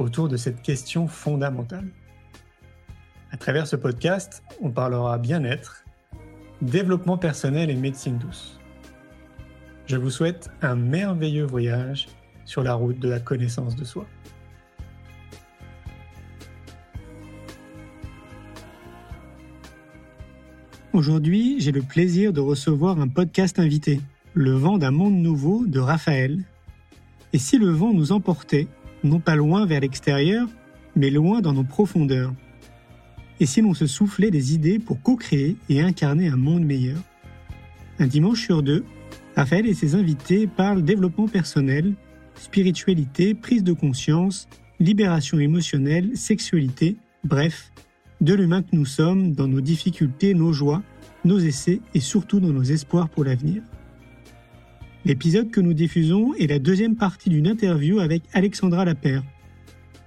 autour de cette question fondamentale. À travers ce podcast, on parlera bien-être, développement personnel et médecine douce. Je vous souhaite un merveilleux voyage sur la route de la connaissance de soi. Aujourd'hui, j'ai le plaisir de recevoir un podcast invité, Le vent d'un monde nouveau de Raphaël. Et si le vent nous emportait, non pas loin vers l'extérieur, mais loin dans nos profondeurs Et si l'on se soufflait des idées pour co-créer et incarner un monde meilleur? Un dimanche sur deux, Raphaël et ses invités parlent développement personnel, spiritualité, prise de conscience, libération émotionnelle, sexualité, bref, de l'humain que nous sommes dans nos difficultés, nos joies, nos essais et surtout dans nos espoirs pour l'avenir. L'épisode que nous diffusons est la deuxième partie d'une interview avec Alexandra Lapère,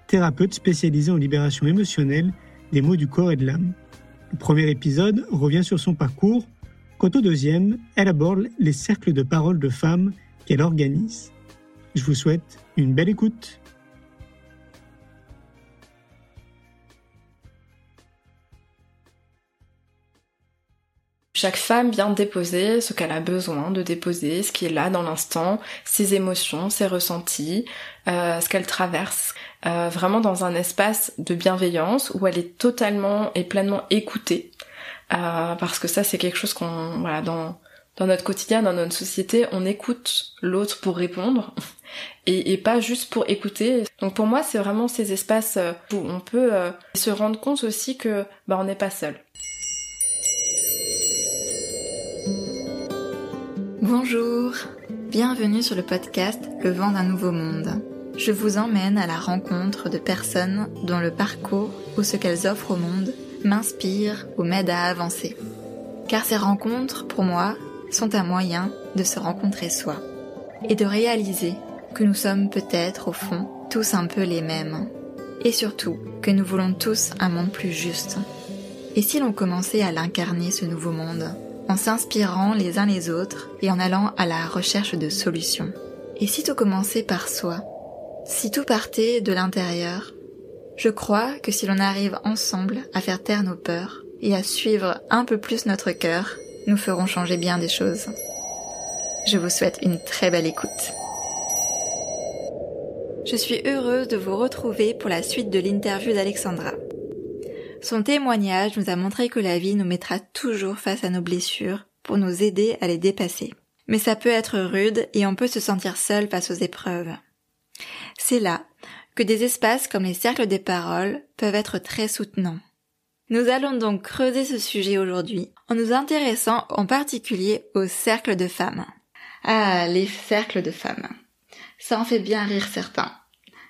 thérapeute spécialisée en libération émotionnelle des maux du corps et de l'âme. Le premier épisode revient sur son parcours, quant au deuxième, elle aborde les cercles de parole de femmes qu'elle organise. Je vous souhaite une belle écoute. Chaque femme vient déposer ce qu'elle a besoin de déposer, ce qui est là dans l'instant, ses émotions, ses ressentis, euh, ce qu'elle traverse, euh, vraiment dans un espace de bienveillance où elle est totalement et pleinement écoutée, euh, parce que ça c'est quelque chose qu'on, voilà, dans dans notre quotidien, dans notre société, on écoute l'autre pour répondre et, et, pas juste pour écouter. Donc pour moi, c'est vraiment ces espaces où on peut se rendre compte aussi que bah on n'est pas seul. Bonjour, bienvenue sur le podcast Le vent d'un nouveau monde. Je vous emmène à la rencontre de personnes dont le parcours ou ce qu'elles offrent au monde m'inspire ou m'aide à avancer. Car ces rencontres, pour moi, sont un moyen de se rencontrer soi et de réaliser que nous sommes peut-être au fond tous un peu les mêmes. Et surtout que nous voulons tous un monde plus juste. Et si l'on commençait à l'incarner ce nouveau monde en s'inspirant les uns les autres et en allant à la recherche de solutions. Et si tout commençait par soi, si tout partait de l'intérieur, je crois que si l'on arrive ensemble à faire taire nos peurs et à suivre un peu plus notre cœur, nous ferons changer bien des choses. Je vous souhaite une très belle écoute. Je suis heureuse de vous retrouver pour la suite de l'interview d'Alexandra. Son témoignage nous a montré que la vie nous mettra toujours face à nos blessures pour nous aider à les dépasser. Mais ça peut être rude et on peut se sentir seul face aux épreuves. C'est là que des espaces comme les cercles des paroles peuvent être très soutenants. Nous allons donc creuser ce sujet aujourd'hui en nous intéressant en particulier aux cercles de femmes. Ah, les cercles de femmes. Ça en fait bien rire certains.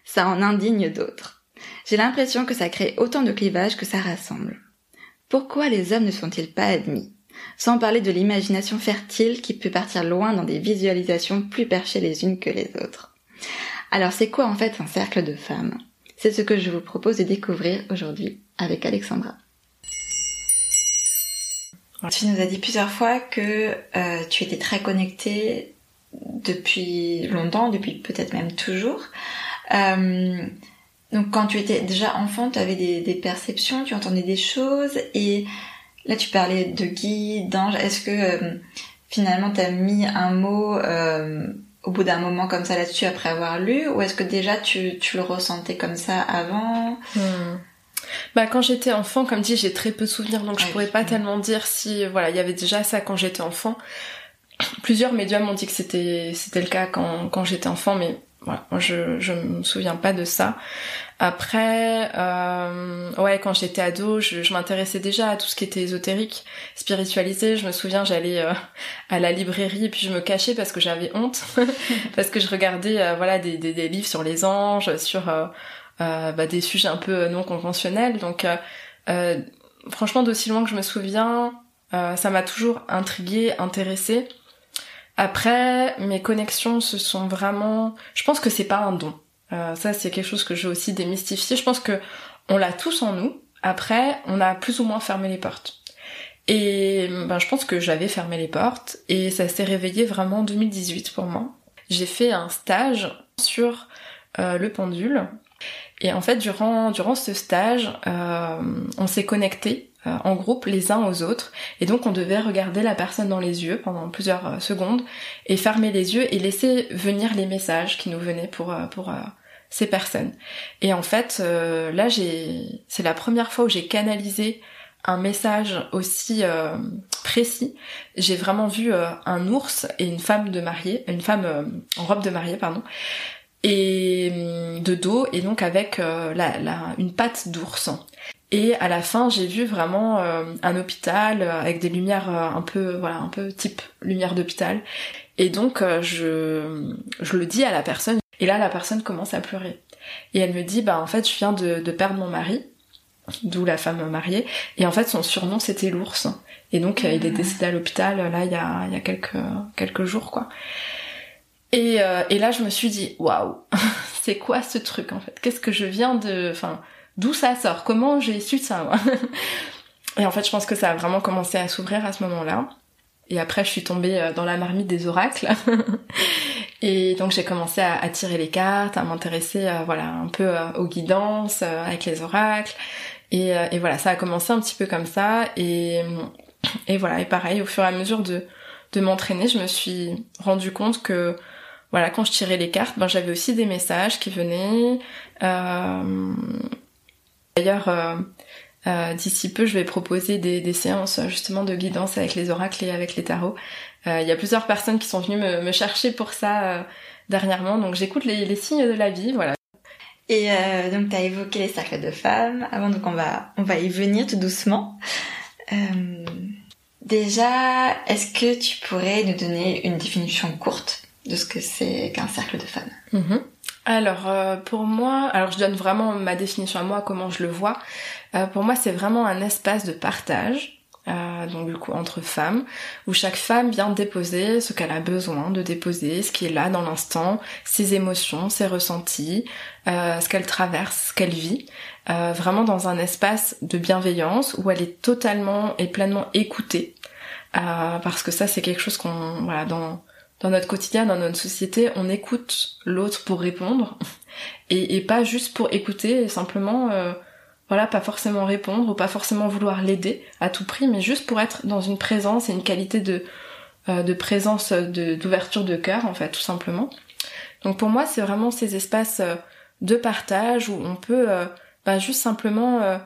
Ça en indigne d'autres. J'ai l'impression que ça crée autant de clivages que ça rassemble. Pourquoi les hommes ne sont-ils pas admis? Sans parler de l'imagination fertile qui peut partir loin dans des visualisations plus perchées les unes que les autres. Alors c'est quoi en fait un cercle de femmes? C'est ce que je vous propose de découvrir aujourd'hui avec Alexandra. Tu nous as dit plusieurs fois que euh, tu étais très connectée depuis longtemps, depuis peut-être même toujours. Euh, donc quand tu étais déjà enfant, tu avais des, perceptions, tu entendais des choses et là tu parlais de guide, d'ange. Est-ce que euh, finalement tu as mis un mot euh, au bout d'un moment comme ça là-dessus après avoir lu ou est-ce que déjà tu, le ressentais comme ça avant? Hmm. Bah quand j'étais enfant, comme dit, j'ai très peu de souvenirs donc je pourrais pas tellement dire si voilà, il y avait déjà ça quand j'étais enfant. Plusieurs médias m'ont dit que c'était c'était le cas quand quand j'étais enfant mais voilà, moi je je me souviens pas de ça. Après, euh, ouais, quand j'étais ado, je, je m'intéressais déjà à tout ce qui était ésotérique, spiritualisé. Je me souviens, j'allais euh, à la librairie et puis je me cachais parce que j'avais honte, parce que je regardais, euh, voilà, des, des, des, livres sur les anges, sur euh, bah, des sujets un peu non conventionnels. Donc franchement, d'aussi loin que je me souviens, ça m'a toujours intriguée, intéressée. Après, mes connexions se sont vraiment... Je pense que c'est pas un don. Ça, c'est quelque chose que j'ai aussi démystifié. Je pense que on l'a tous en nous. Après, on a plus ou moins fermé les portes. Et ben, je pense que j'avais fermé les portes et ça s'est réveillé vraiment en 2018 pour moi. J'ai fait un stage sur euh, le pendule et en fait durant durant ce stage, euh, on s'est connecté euh, en groupe les uns aux autres et donc on devait regarder la personne dans les yeux pendant plusieurs secondes et fermer les yeux et laisser venir les messages qui nous venaient pour pour ces personnes. Et en fait, là j'ai c'est la première fois où j'ai canalisé un message aussi euh, précis. J'ai vraiment vu euh, un ours et une femme de mariée, une femme euh, en robe de mariée, pardon, et hum, de dos et donc avec une patte d'ours. Et à la fin, j'ai vu vraiment un hôpital avec des lumières un peu, voilà, un peu type lumière d'hôpital. Et donc je, je le dis à la personne. Et là, la personne commence à pleurer. Et elle me dit, bah en fait, je viens de, de perdre mon mari d'où la femme mariée. Et en fait, son surnom c'était l'ours. Et donc, il est ah. décédé à l'hôpital là il y a, il y a quelques quelques jours quoi. Et, euh, et là, je me suis dit waouh, c'est quoi ce truc en fait? Qu'est-ce que je viens de, enfin, d'où ça sort? Comment j'ai su ça moi? Et en fait, je pense que ça a vraiment commencé à s'ouvrir à ce moment-là. Et après, je suis tombée euh, dans la marmite des oracles. et donc, j'ai commencé à, tirer les cartes, à m'intéresser, euh, voilà, un peu aux guidances avec les oracles. Et, euh, voilà, ça a commencé un petit peu comme ça. Et, et voilà, et pareil, au fur et à mesure de, de m'entraîner, je me suis rendu compte que voilà, quand je tirais les cartes, ben j'avais aussi des messages qui venaient. Euh... D'ailleurs, euh, euh, d'ici peu, je vais proposer des, des, séances justement de guidance avec les oracles et avec les tarots. Euh, il y a plusieurs personnes qui sont venues me, me chercher pour ça dernièrement, donc j'écoute les, les signes de la vie, voilà. Et euh, donc tu as évoqué les cercles de femmes. Avant donc on va on va y venir tout doucement. Euh, déjà, est-ce que tu pourrais nous donner une définition courte de ce que c'est qu'un cercle de femmes? Mm-hmm. Alors euh, pour moi, alors je donne vraiment ma définition à moi, comment je le vois. Euh, pour moi, c'est vraiment un espace de partage euh, donc du coup entre femmes, où chaque femme vient déposer ce qu'elle a besoin de déposer, ce qui est là dans l'instant, ses émotions, ses ressentis, euh, ce qu'elle traverse, ce qu'elle vit, euh, vraiment dans un espace de bienveillance où elle est totalement et pleinement écoutée, parce que ça c'est quelque chose qu'on voilà dans dans notre quotidien, dans notre société, on écoute l'autre pour répondre et, pas juste pour écouter, simplement voilà, pas forcément répondre ou pas forcément vouloir l'aider à tout prix, mais juste pour être dans une présence et une qualité de, euh, de présence, d'ouverture de, cœur, en fait, tout simplement. Donc pour moi, c'est vraiment ces espaces euh, de partage où on peut euh, bah, juste simplement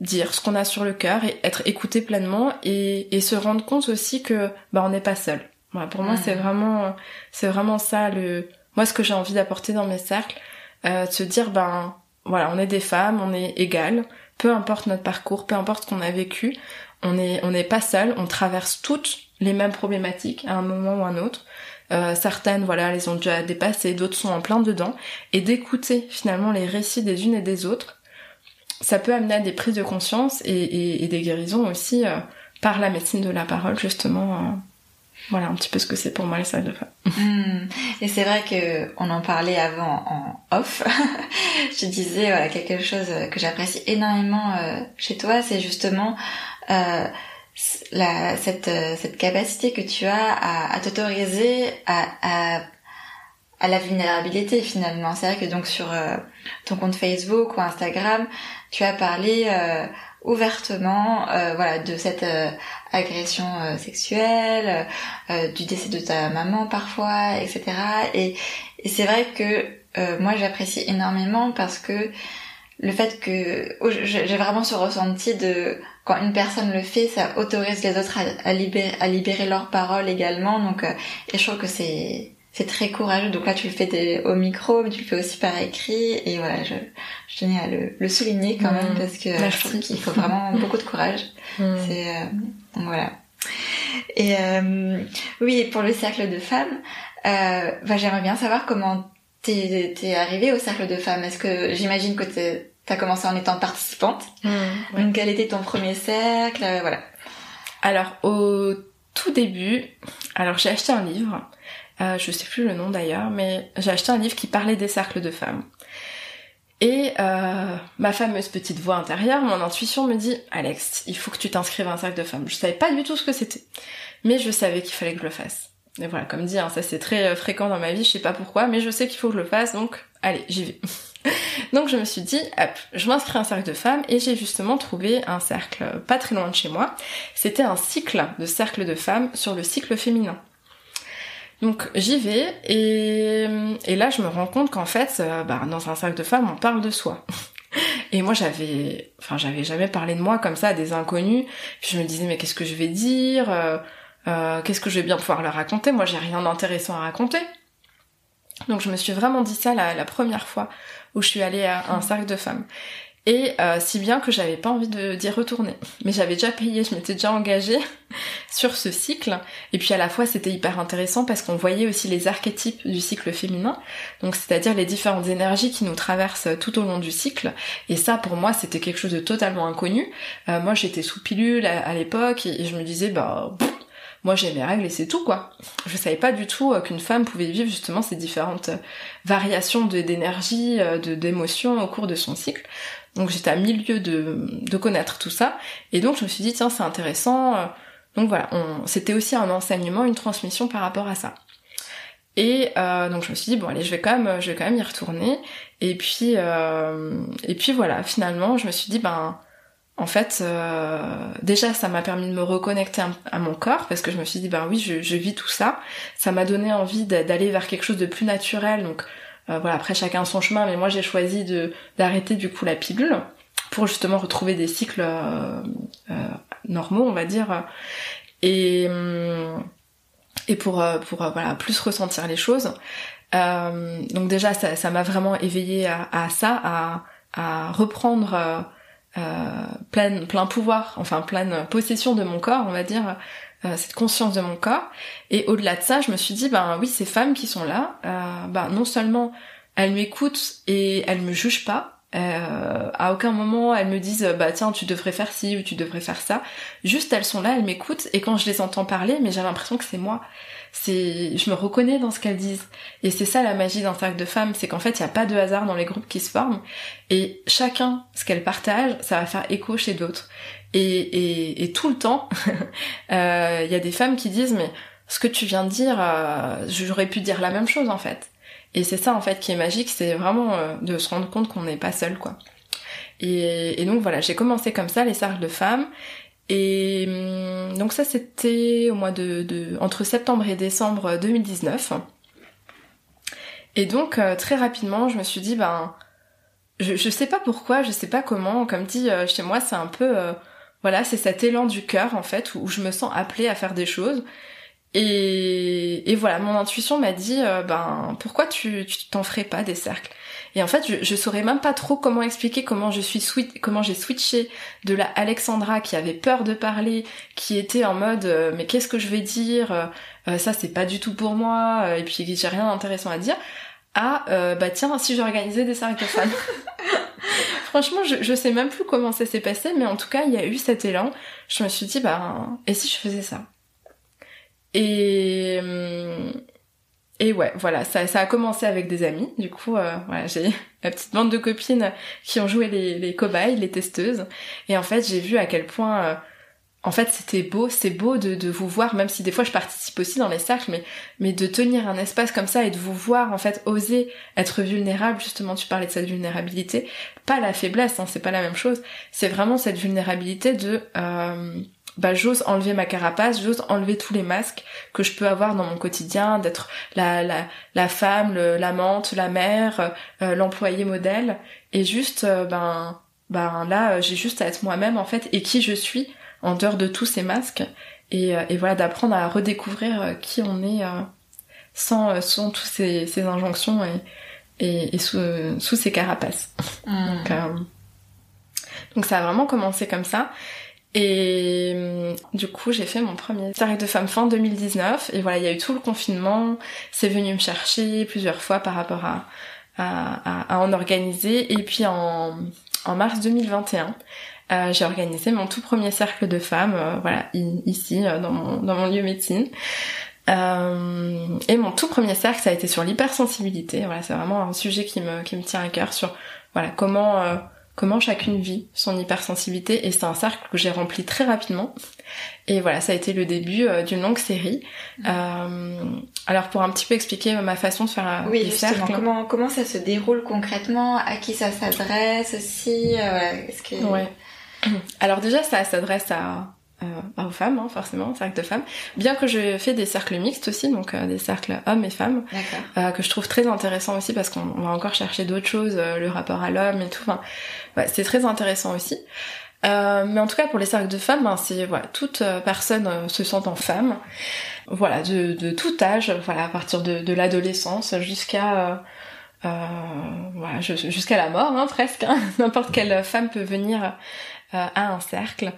dire ce qu'on a sur le cœur et être écouté pleinement et, et se rendre compte aussi que bah on n'est pas seul. Voilà, pour moi, c'est vraiment c'est vraiment ça le moi ce que j'ai envie d'apporter dans mes cercles, de se dire ben voilà, on est des femmes, on est égales, peu importe notre parcours, peu importe ce qu'on a vécu, on est on n'est pas seul, on traverse toutes les mêmes problématiques à un moment ou un autre. Euh, certaines, voilà, les ont déjà dépassées, d'autres sont en plein dedans. Et d'écouter finalement les récits des unes et des autres, ça peut amener à des prises de conscience et, des guérisons aussi euh, par la médecine de la parole, justement. Voilà un petit peu ce que c'est pour moi les salles de femmes. Et c'est vrai que on en parlait avant en off. je disais voilà quelque chose que j'apprécie énormément euh, chez toi, c'est justement euh, la, cette, euh, cette capacité que tu as à, à t'autoriser à, à, à, la vulnérabilité finalement. C'est vrai que donc sur euh, ton compte Facebook ou Instagram, tu as parlé ouvertement euh, voilà de cette euh, agression euh, sexuelle du décès de ta maman parfois etc et, c'est vrai que moi j'apprécie énormément parce que le fait que j'ai vraiment ce ressenti de quand une personne le fait ça autorise les autres à, libérer, à libérer leurs paroles également. Donc et je trouve que c'est c'est très courageux. Donc là, tu le fais au micro, mais tu le fais aussi par écrit. Et voilà, je, je tenais à le, le souligner quand même mmh. parce que je trouve qu'il faut vraiment beaucoup de courage. Mmh. C'est euh, voilà. Et euh, oui, pour le cercle de femmes, euh, bah, j'aimerais bien savoir comment t'es es arrivée au cercle de femmes Est-ce que j'imagine que t'as commencé en étant participante Mmh, Donc quel était ton premier cercle? Euh, Voilà. Alors au tout début, alors j'ai acheté un livre, euh, je sais plus le nom d'ailleurs, mais j'ai acheté un livre qui parlait des cercles de femmes. Et euh, ma fameuse petite voix intérieure, mon intuition me dit Alex, il faut que tu t'inscrives à un cercle de femmes. Je savais pas du tout ce que c'était, mais je savais qu'il fallait que je le fasse. Et voilà, comme dit, hein, ça c'est très euh, fréquent dans ma vie, je sais pas pourquoi, mais je sais qu'il faut que je le fasse, donc allez, j'y vais. donc je me suis dit, hop, je m'inscris à un cercle de femmes et j'ai justement trouvé un cercle pas très loin de chez moi. C'était un cycle de cercle de femmes sur le cycle féminin. Donc j'y vais et, là je me rends compte qu'en fait, euh, bah, dans un cercle de femmes, on parle de soi. Et moi j'avais, enfin j'avais jamais parlé de moi comme ça à des inconnus. Puis je me disais mais qu'est-ce que je vais dire euh, euh, Qu'est-ce que je vais bien pouvoir leur raconter? Moi j'ai rien d'intéressant à raconter. Donc je me suis vraiment dit ça la, la première fois où je suis allée à un cercle de femmes. Et euh, si bien que j'avais pas envie d'y retourner. Mais j'avais déjà payé, je m'étais déjà engagée sur ce cycle. Et puis à la fois c'était hyper intéressant parce qu'on voyait aussi les archétypes du cycle féminin. Donc c'est-à-dire les différentes énergies qui nous traversent tout au long du cycle. Et ça pour moi c'était quelque chose de totalement inconnu. Euh, moi j'étais sous pilule à, à l'époque et, je me disais bah moi j'ai mes règles et c'est tout quoi. Je savais pas du tout euh, qu'une femme pouvait vivre justement ces différentes euh, variations d'énergie, euh, de d'émotions au cours de son cycle. Donc j'étais à milieu de, de connaître tout ça. Et donc je me suis dit, tiens, c'est intéressant. euh, Donc voilà, c'était aussi un enseignement, une transmission par rapport à ça. Et euh, donc je me suis dit, bon allez, je vais quand même, je vais quand même y retourner. Et puis, euh, et puis voilà, finalement, je me suis dit, ben, en fait, euh, déjà, ça m'a permis de me reconnecter à, mon corps parce que je me suis dit, ben oui, je, je vis tout ça. Ça m'a donné envie d'a- d'aller vers quelque chose de plus naturel. Donc euh, voilà, après chacun son chemin, mais moi j'ai choisi de d'arrêter du coup la pilule pour justement retrouver des cycles euh, euh, normaux, on va dire, et hum, et pour pour voilà plus ressentir les choses. Donc déjà ça m'a vraiment éveillé à, ça, à à reprendre plein plein pouvoir, enfin pleine possession de mon corps, on va dire. Euh, cette conscience de mon corps. Et au-delà de ça je me suis dit ben oui ces femmes qui sont là euh, ben non seulement elles m'écoutent et elles me jugent pas euh, à aucun moment elles me disent bah tiens tu devrais faire ci ou tu devrais faire ça. Juste elles sont là elles m'écoutent et quand je les entends parler mais j'ai l'impression que c'est moi. C'est je me reconnais dans ce qu'elles disent. Et c'est ça la magie d'un cercle de femmes c'est qu'en fait il y a pas de hasard dans les groupes qui se forment. Et chacun ce qu'elle partage ça va faire écho chez d'autres et, et, et tout le temps euh, il y a des femmes qui disent mais ce que tu viens de dire euh, j'aurais pu dire la même chose en fait. Et c'est ça en fait qui est magique c'est vraiment euh, de se rendre compte qu'on n'est pas seul quoi. Et, et donc voilà j'ai commencé comme ça les cercles de femmes. Et hum, donc ça c'était au mois de, de entre septembre et décembre 2019 et donc euh, très rapidement je me suis dit ben je, je sais pas pourquoi je sais pas comment. Comme dit euh, chez moi c'est un peu euh, voilà c'est cet élan du cœur en fait où, je me sens appelée à faire des choses. Et, voilà mon intuition m'a dit euh, ben pourquoi tu t'en ferais pas des cercles? Et en fait je, saurais même pas trop comment expliquer comment je suis comment j'ai switché de la Alexandra qui avait peur de parler qui était en mode euh, mais qu'est-ce que je vais dire? Euh, ça c'est pas du tout pour moi et puis j'ai rien d'intéressant à dire à euh, bah tiens si j'organisais des femmes franchement je, je sais même plus comment ça s'est passé mais en tout cas il y a eu cet élan. Je me suis dit bah et si je faisais ça? Et hum, et ouais voilà ça, ça a commencé avec des amis. Du coup euh, voilà j'ai ma petite bande de copines qui ont joué les, les cobayes les testeuses. Et en fait j'ai vu à quel point euh, en fait c'était beau c'est beau de, de vous voir même si des fois je participe aussi dans les cercles mais mais de tenir un espace comme ça et de vous voir en fait oser être vulnérable. Justement tu parlais de cette vulnérabilité. Pas la faiblesse hein, c'est pas la même chose. C'est vraiment cette vulnérabilité de euh, bah j'ose enlever ma carapace j'ose enlever tous les masques que je peux avoir dans mon quotidien d'être la la la femme l'amante la mère euh, l'employé modèle. Et juste euh, ben ben là j'ai juste à être moi-même en fait et qui je suis en dehors de tous ces masques et, euh, et voilà d'apprendre à redécouvrir euh, qui on est euh, sans sans tous ces, ces injonctions et et, et sous, sous ces carapaces donc, euh, donc ça a vraiment commencé comme ça Et du coup, j'ai fait mon premier cercle de femmes fin 2019. Et voilà, il y a eu tout le confinement. C'est venu me chercher plusieurs fois par rapport à, à, à, en organiser. Et puis en, en mars 2021, euh, j'ai organisé mon tout premier cercle de femmes, euh, voilà, ici, euh, dans, mon, dans mon lieu médecine. Euh, et mon tout premier cercle, ça a été sur l'hypersensibilité. Voilà, c'est vraiment un sujet qui me, qui me tient à cœur sur voilà comment comment chacune vit son hypersensibilité et c'est un cercle que j'ai rempli très rapidement et voilà ça a été le début euh, d'une longue série mmh. euh, alors pour un petit peu expliquer ma façon de faire euh, oui justement comment comment ça se déroule concrètement à qui ça s'adresse aussi euh, est-ce que ouais alors déjà ça s'adresse à euh, aux femmes, hein, forcément, cercle de femmes. Bien que je fais des cercles mixtes aussi, donc euh, des cercles hommes et femmes, euh, que je trouve très intéressant aussi parce qu'on va encore chercher d'autres choses, euh, le rapport à l'homme et tout. Enfin, ouais, c'est très intéressant aussi. mais en tout cas, pour les cercles de femmes, ben, c'est voilà, toute personne se sentant femme, voilà, de, de, tout âge, voilà, à partir de, de l'adolescence jusqu'à voilà, jusqu'à la mort, hein, presque. Hein. N'importe quelle femme peut venir à un cercle.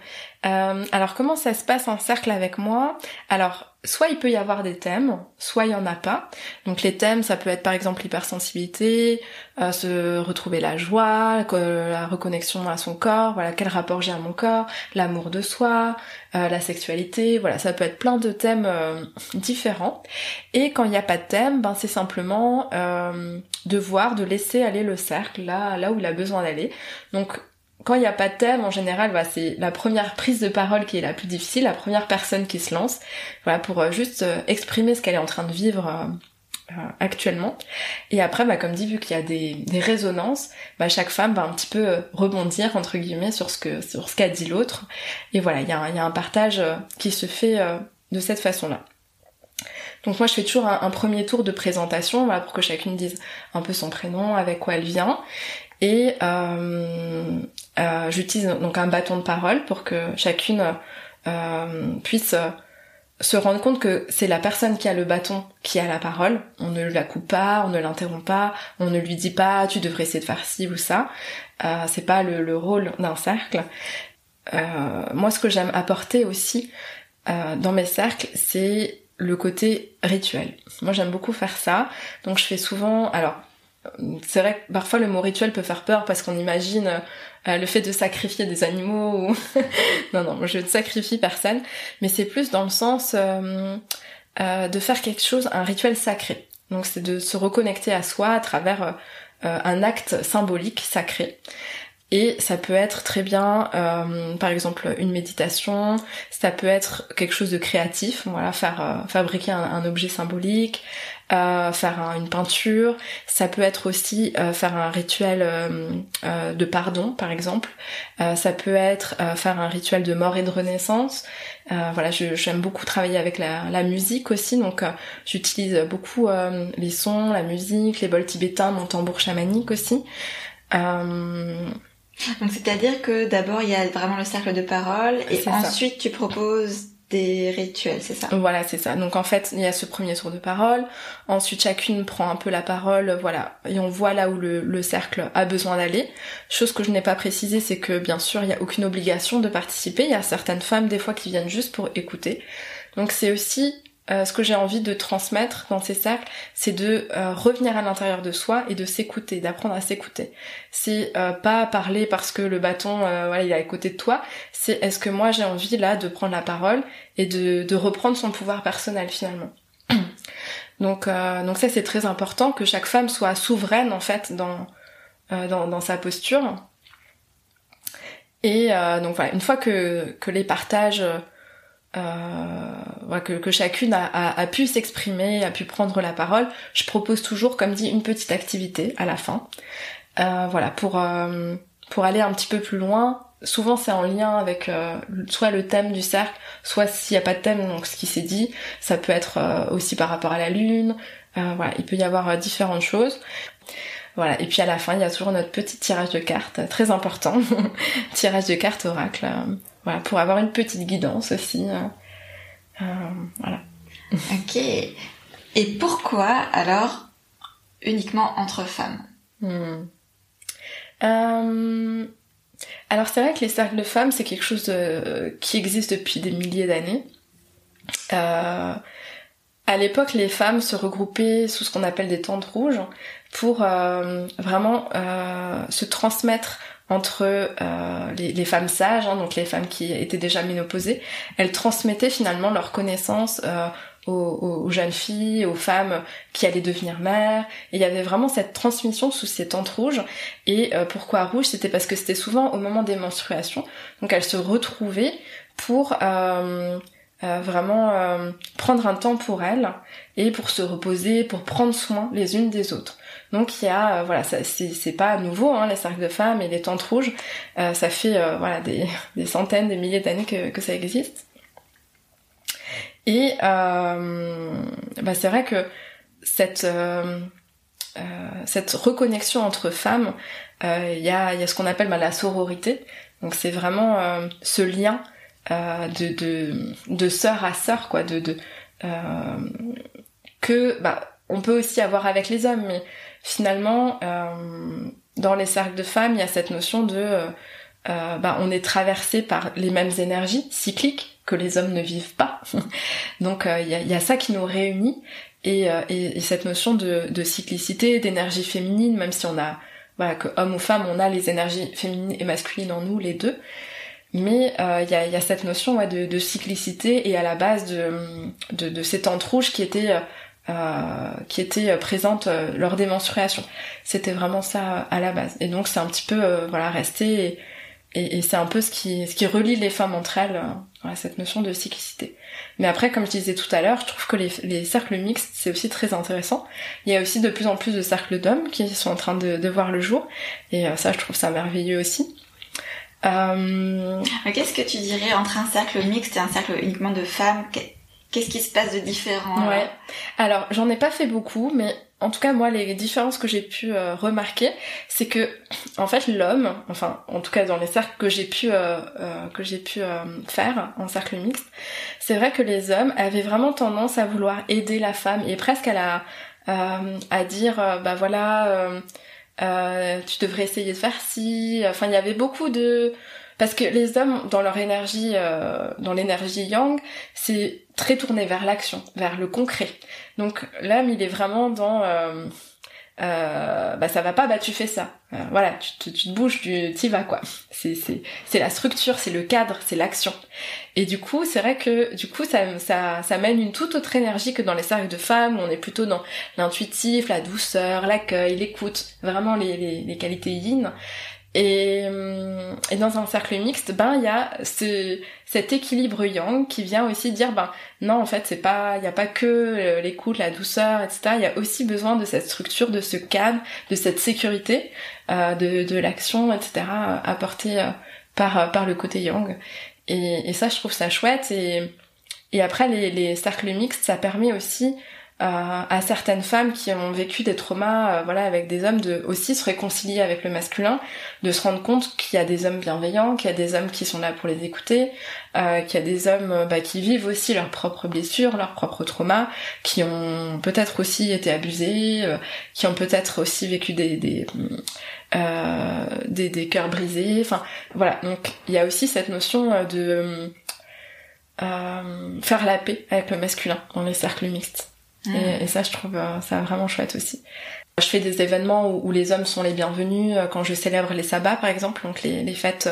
Euh, alors comment ça se passe un cercle avec moi? Alors soit il peut y avoir des thèmes, soit il y en a pas. Donc les thèmes, ça peut être par exemple l'hypersensibilité, euh, se retrouver la joie, la reconnexion à son corps, voilà quel rapport j'ai à mon corps, l'amour de soi, euh, la sexualité, voilà ça peut être plein de thèmes différents. Et quand il n'y a pas de thème, ben c'est simplement de voir, de laisser aller le cercle là là où il a besoin d'aller. Donc quand il n'y a pas de thème, en général, bah, c'est la première prise de parole qui est la plus difficile, la première personne qui se lance, voilà, pour euh, juste euh, exprimer ce qu'elle est en train de vivre euh, actuellement. Et après, bah, comme dit, vu qu'il y a des, résonances, bah, chaque femme va un petit peu rebondir entre guillemets sur ce qu'a dit l'autre. Et voilà, il y, a un, y a un partage qui se fait de cette façon-là. Donc moi je fais toujours un, un, premier tour de présentation voilà, pour que chacune dise un peu son prénom, avec quoi elle vient. Et euh, euh, j'utilise donc un bâton de parole pour que chacune euh, puisse se rendre compte que c'est la personne qui a le bâton qui a la parole. On ne la coupe pas, on ne l'interrompt pas, on ne lui dit pas tu devrais essayer de faire ci ou ça. Euh, c'est pas le, le rôle d'un cercle. Euh, moi, ce que j'aime apporter aussi euh, dans mes cercles, c'est le côté rituel. Moi, j'aime beaucoup faire ça. Donc, je fais souvent, alors c'est vrai que parfois le mot rituel peut faire peur parce qu'on imagine euh, le fait de sacrifier des animaux ou... non non je ne sacrifie personne. Mais c'est plus dans le sens euh, euh, de faire quelque chose un rituel sacré. Donc c'est de se reconnecter à soi à travers un acte symbolique sacré. Et ça peut être très bien, par exemple, une méditation. Ça peut être quelque chose de créatif, voilà, faire fabriquer un, objet symbolique, euh, faire une peinture, ça peut être aussi euh, faire un rituel euh, de pardon par exemple, ça peut être faire un rituel de mort et de renaissance. voilà, j'aime beaucoup travailler avec la, la musique aussi, donc j'utilise beaucoup les sons, la musique, les bols tibétains, mon tambour chamanique aussi. Donc c'est-à-dire que d'abord il y a vraiment le cercle de parole et ensuite tu proposes des rituels, c'est ça? Voilà, c'est ça. Donc en fait, il y a ce premier tour de parole. Ensuite, chacune prend un peu la parole, voilà, et on voit là où le, le cercle a besoin d'aller. Chose que je n'ai pas précisé, c'est que bien sûr, il n'y a aucune obligation de participer. Il y a certaines femmes des fois qui viennent juste pour écouter. Donc c'est aussi euh, ce que j'ai envie de transmettre dans ces cercles, c'est de euh, revenir à l'intérieur de soi et de s'écouter, d'apprendre à s'écouter. C'est euh, pas parler parce que le bâton, voilà, il est à côté de toi. C'est est-ce que moi j'ai envie là de prendre la parole et de, de reprendre son pouvoir personnel finalement? donc, donc ça c'est très important que chaque femme soit souveraine en fait dans dans, dans sa posture. Et donc voilà, une fois que que les partages euh, que, que, chacune a, a, a pu s'exprimer, a pu prendre la parole. Je propose toujours, comme dit, une petite activité à la fin. Euh, voilà, pour euh, pour aller un petit peu plus loin. Souvent, c'est en lien avec euh, soit le thème du cercle, soit s'il n'y a pas de thème, donc ce qui s'est dit. Ça peut être euh, aussi par rapport à la lune. voilà, il peut y avoir différentes choses. Voilà, et puis à la fin, il y a toujours notre petit tirage de cartes, très important. tirage de cartes oracle. Voilà, pour avoir une petite guidance aussi. Euh, euh, voilà. Ok. Et pourquoi alors uniquement entre femmes? Hmm. euh, Alors c'est vrai que les cercles de femmes, c'est quelque chose de, qui existe depuis des milliers d'années. Euh, à l'époque, les femmes se regroupaient sous ce qu'on appelle des tentes rouges pour euh, vraiment se transmettre entre euh, les, les, femmes sages, hein, donc les femmes qui étaient déjà ménopausées, elles transmettaient finalement leurs connaissances euh, aux, aux, jeunes filles, aux femmes qui allaient devenir mères. Et il y avait vraiment cette transmission sous ces tentes rouges. Et euh, pourquoi rouge? C'était parce que c'était souvent au moment des menstruations. Donc elles se retrouvaient pour euh, euh, vraiment euh, prendre un temps pour elles et pour se reposer, pour prendre soin les unes des autres. Donc il y a, euh, voilà, c'est pas nouveau, hein, les cercles de femmes et les tentes rouges, ça fait voilà des, centaines, des milliers d'années que, ça existe. Et bah, c'est vrai que cette reconnexion entre femmes, il y, a, y ce qu'on appelle bah, la sororité. Donc c'est vraiment ce lien euh, de, de, sœur à sœur, quoi, de, euh, que bah, on peut aussi avoir avec les hommes, finalement, euh, dans les cercles de femmes, il y a cette notion de euh, euh, bah, on est traversé par les mêmes énergies cycliques que les hommes ne vivent pas. Donc il y, a, y, a, ça qui nous réunit et, et, et cette notion de, de cyclicité, d'énergie féminine, même si on a voilà que homme ou femme, on a les énergies féminines et masculines en nous, les deux. Mais il y, a, y, a, cette notion ouais, de, de, cyclicité et à la base de, de, de ces tentes rouges qui étaient, euh, qui étaient présentes euh, lors des menstruations. C'était vraiment ça à la base. Et donc c'est un petit peu euh, voilà resté et, et, c'est un peu ce qui, ce qui relie les femmes entre elles, voilà, cette notion de cyclicité. Mais après, comme je disais tout à l'heure, je trouve que les, les cercles mixtes, c'est aussi très intéressant. Il y a aussi de plus en plus de cercles d'hommes qui sont en train de, de voir le jour. Et ça, je trouve ça merveilleux aussi. Euh... Qu'est-ce que tu dirais entre un cercle mixte et un cercle uniquement de femmes? Qu'est-ce qui se passe de différent Ouais. Alors, j'en ai pas fait beaucoup, mais en tout cas, moi, les différences que j'ai pu euh, remarquer, c'est que, en fait, l'homme, enfin, en tout cas dans les cercles que j'ai pu euh, euh, que j'ai pu faire en cercle mixte, c'est vrai que les hommes avaient vraiment tendance à vouloir aider la femme et presque à la à dire, bah voilà tu devrais essayer de faire ci. Enfin, il y avait beaucoup de parce que les hommes, dans leur énergie, euh, dans l'énergie yang, c'est très tourné vers l'action, vers le concret. Donc l'homme, il est vraiment dans euh, euh, bah ça va pas, bah tu fais ça. Euh, voilà, tu te, tu te bouges, tu y vas quoi. C'est c'est c'est la structure, c'est le cadre, c'est l'action. Et du coup, c'est vrai que du coup ça ça ça mène une toute autre énergie que dans les cercles de femmes où on est plutôt dans l'intuitif, la douceur, l'accueil, l'écoute, vraiment les les, les qualités yin. Et, euh, et, dans un cercle mixte, ben il y a ce, cet équilibre yang qui vient aussi dire ben non en fait c'est pas il y a pas que euh, l'écoute, la douceur, etc. Il y a aussi besoin de cette structure, de ce cadre, de cette sécurité, euh, de, de l'action, etc. apportée par par le côté yang. Et, et, ça je trouve ça chouette et et après les, les cercles mixtes ça permet aussi à certaines femmes qui ont vécu des traumas euh, voilà avec des hommes de aussi se réconcilier avec le masculin de se rendre compte qu'il y a des hommes bienveillants qu'il y a des hommes qui sont là pour les écouter euh, qu'il y a des hommes euh, bah, qui vivent aussi leurs propres blessures leurs propres traumas qui ont peut-être aussi été abusés euh, qui ont peut-être aussi vécu des des, des des cœurs brisés. Enfin voilà. Donc il y a aussi cette notion de faire la paix avec le masculin dans les cercles mixtes et, et, ça, je trouve euh, ça vraiment chouette aussi. Je fais des événements où, où, les hommes sont les bienvenus, euh, quand je célèbre les sabbats par exemple, donc les, les fêtes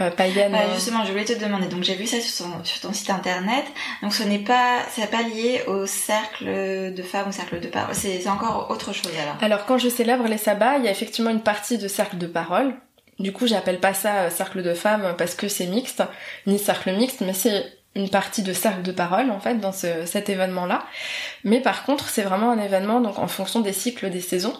euh, païennes. Euh... justement, je voulais te demander. Donc j'ai vu ça sur ton, sur ton site internet. Donc ce n'est pas, c'est pas lié au cercle de femmes ou cercle de parole. C'est encore autre chose alors. Alors quand je célèbre les sabbats, il y a effectivement une partie de cercle de parole. Du coup, j'appelle pas ça cercle de femmes parce que c'est mixte, ni cercle mixte, mais c'est une partie de cercle de parole en fait dans ce, cet événement là mais par contre c'est vraiment un événement donc en fonction des cycles des saisons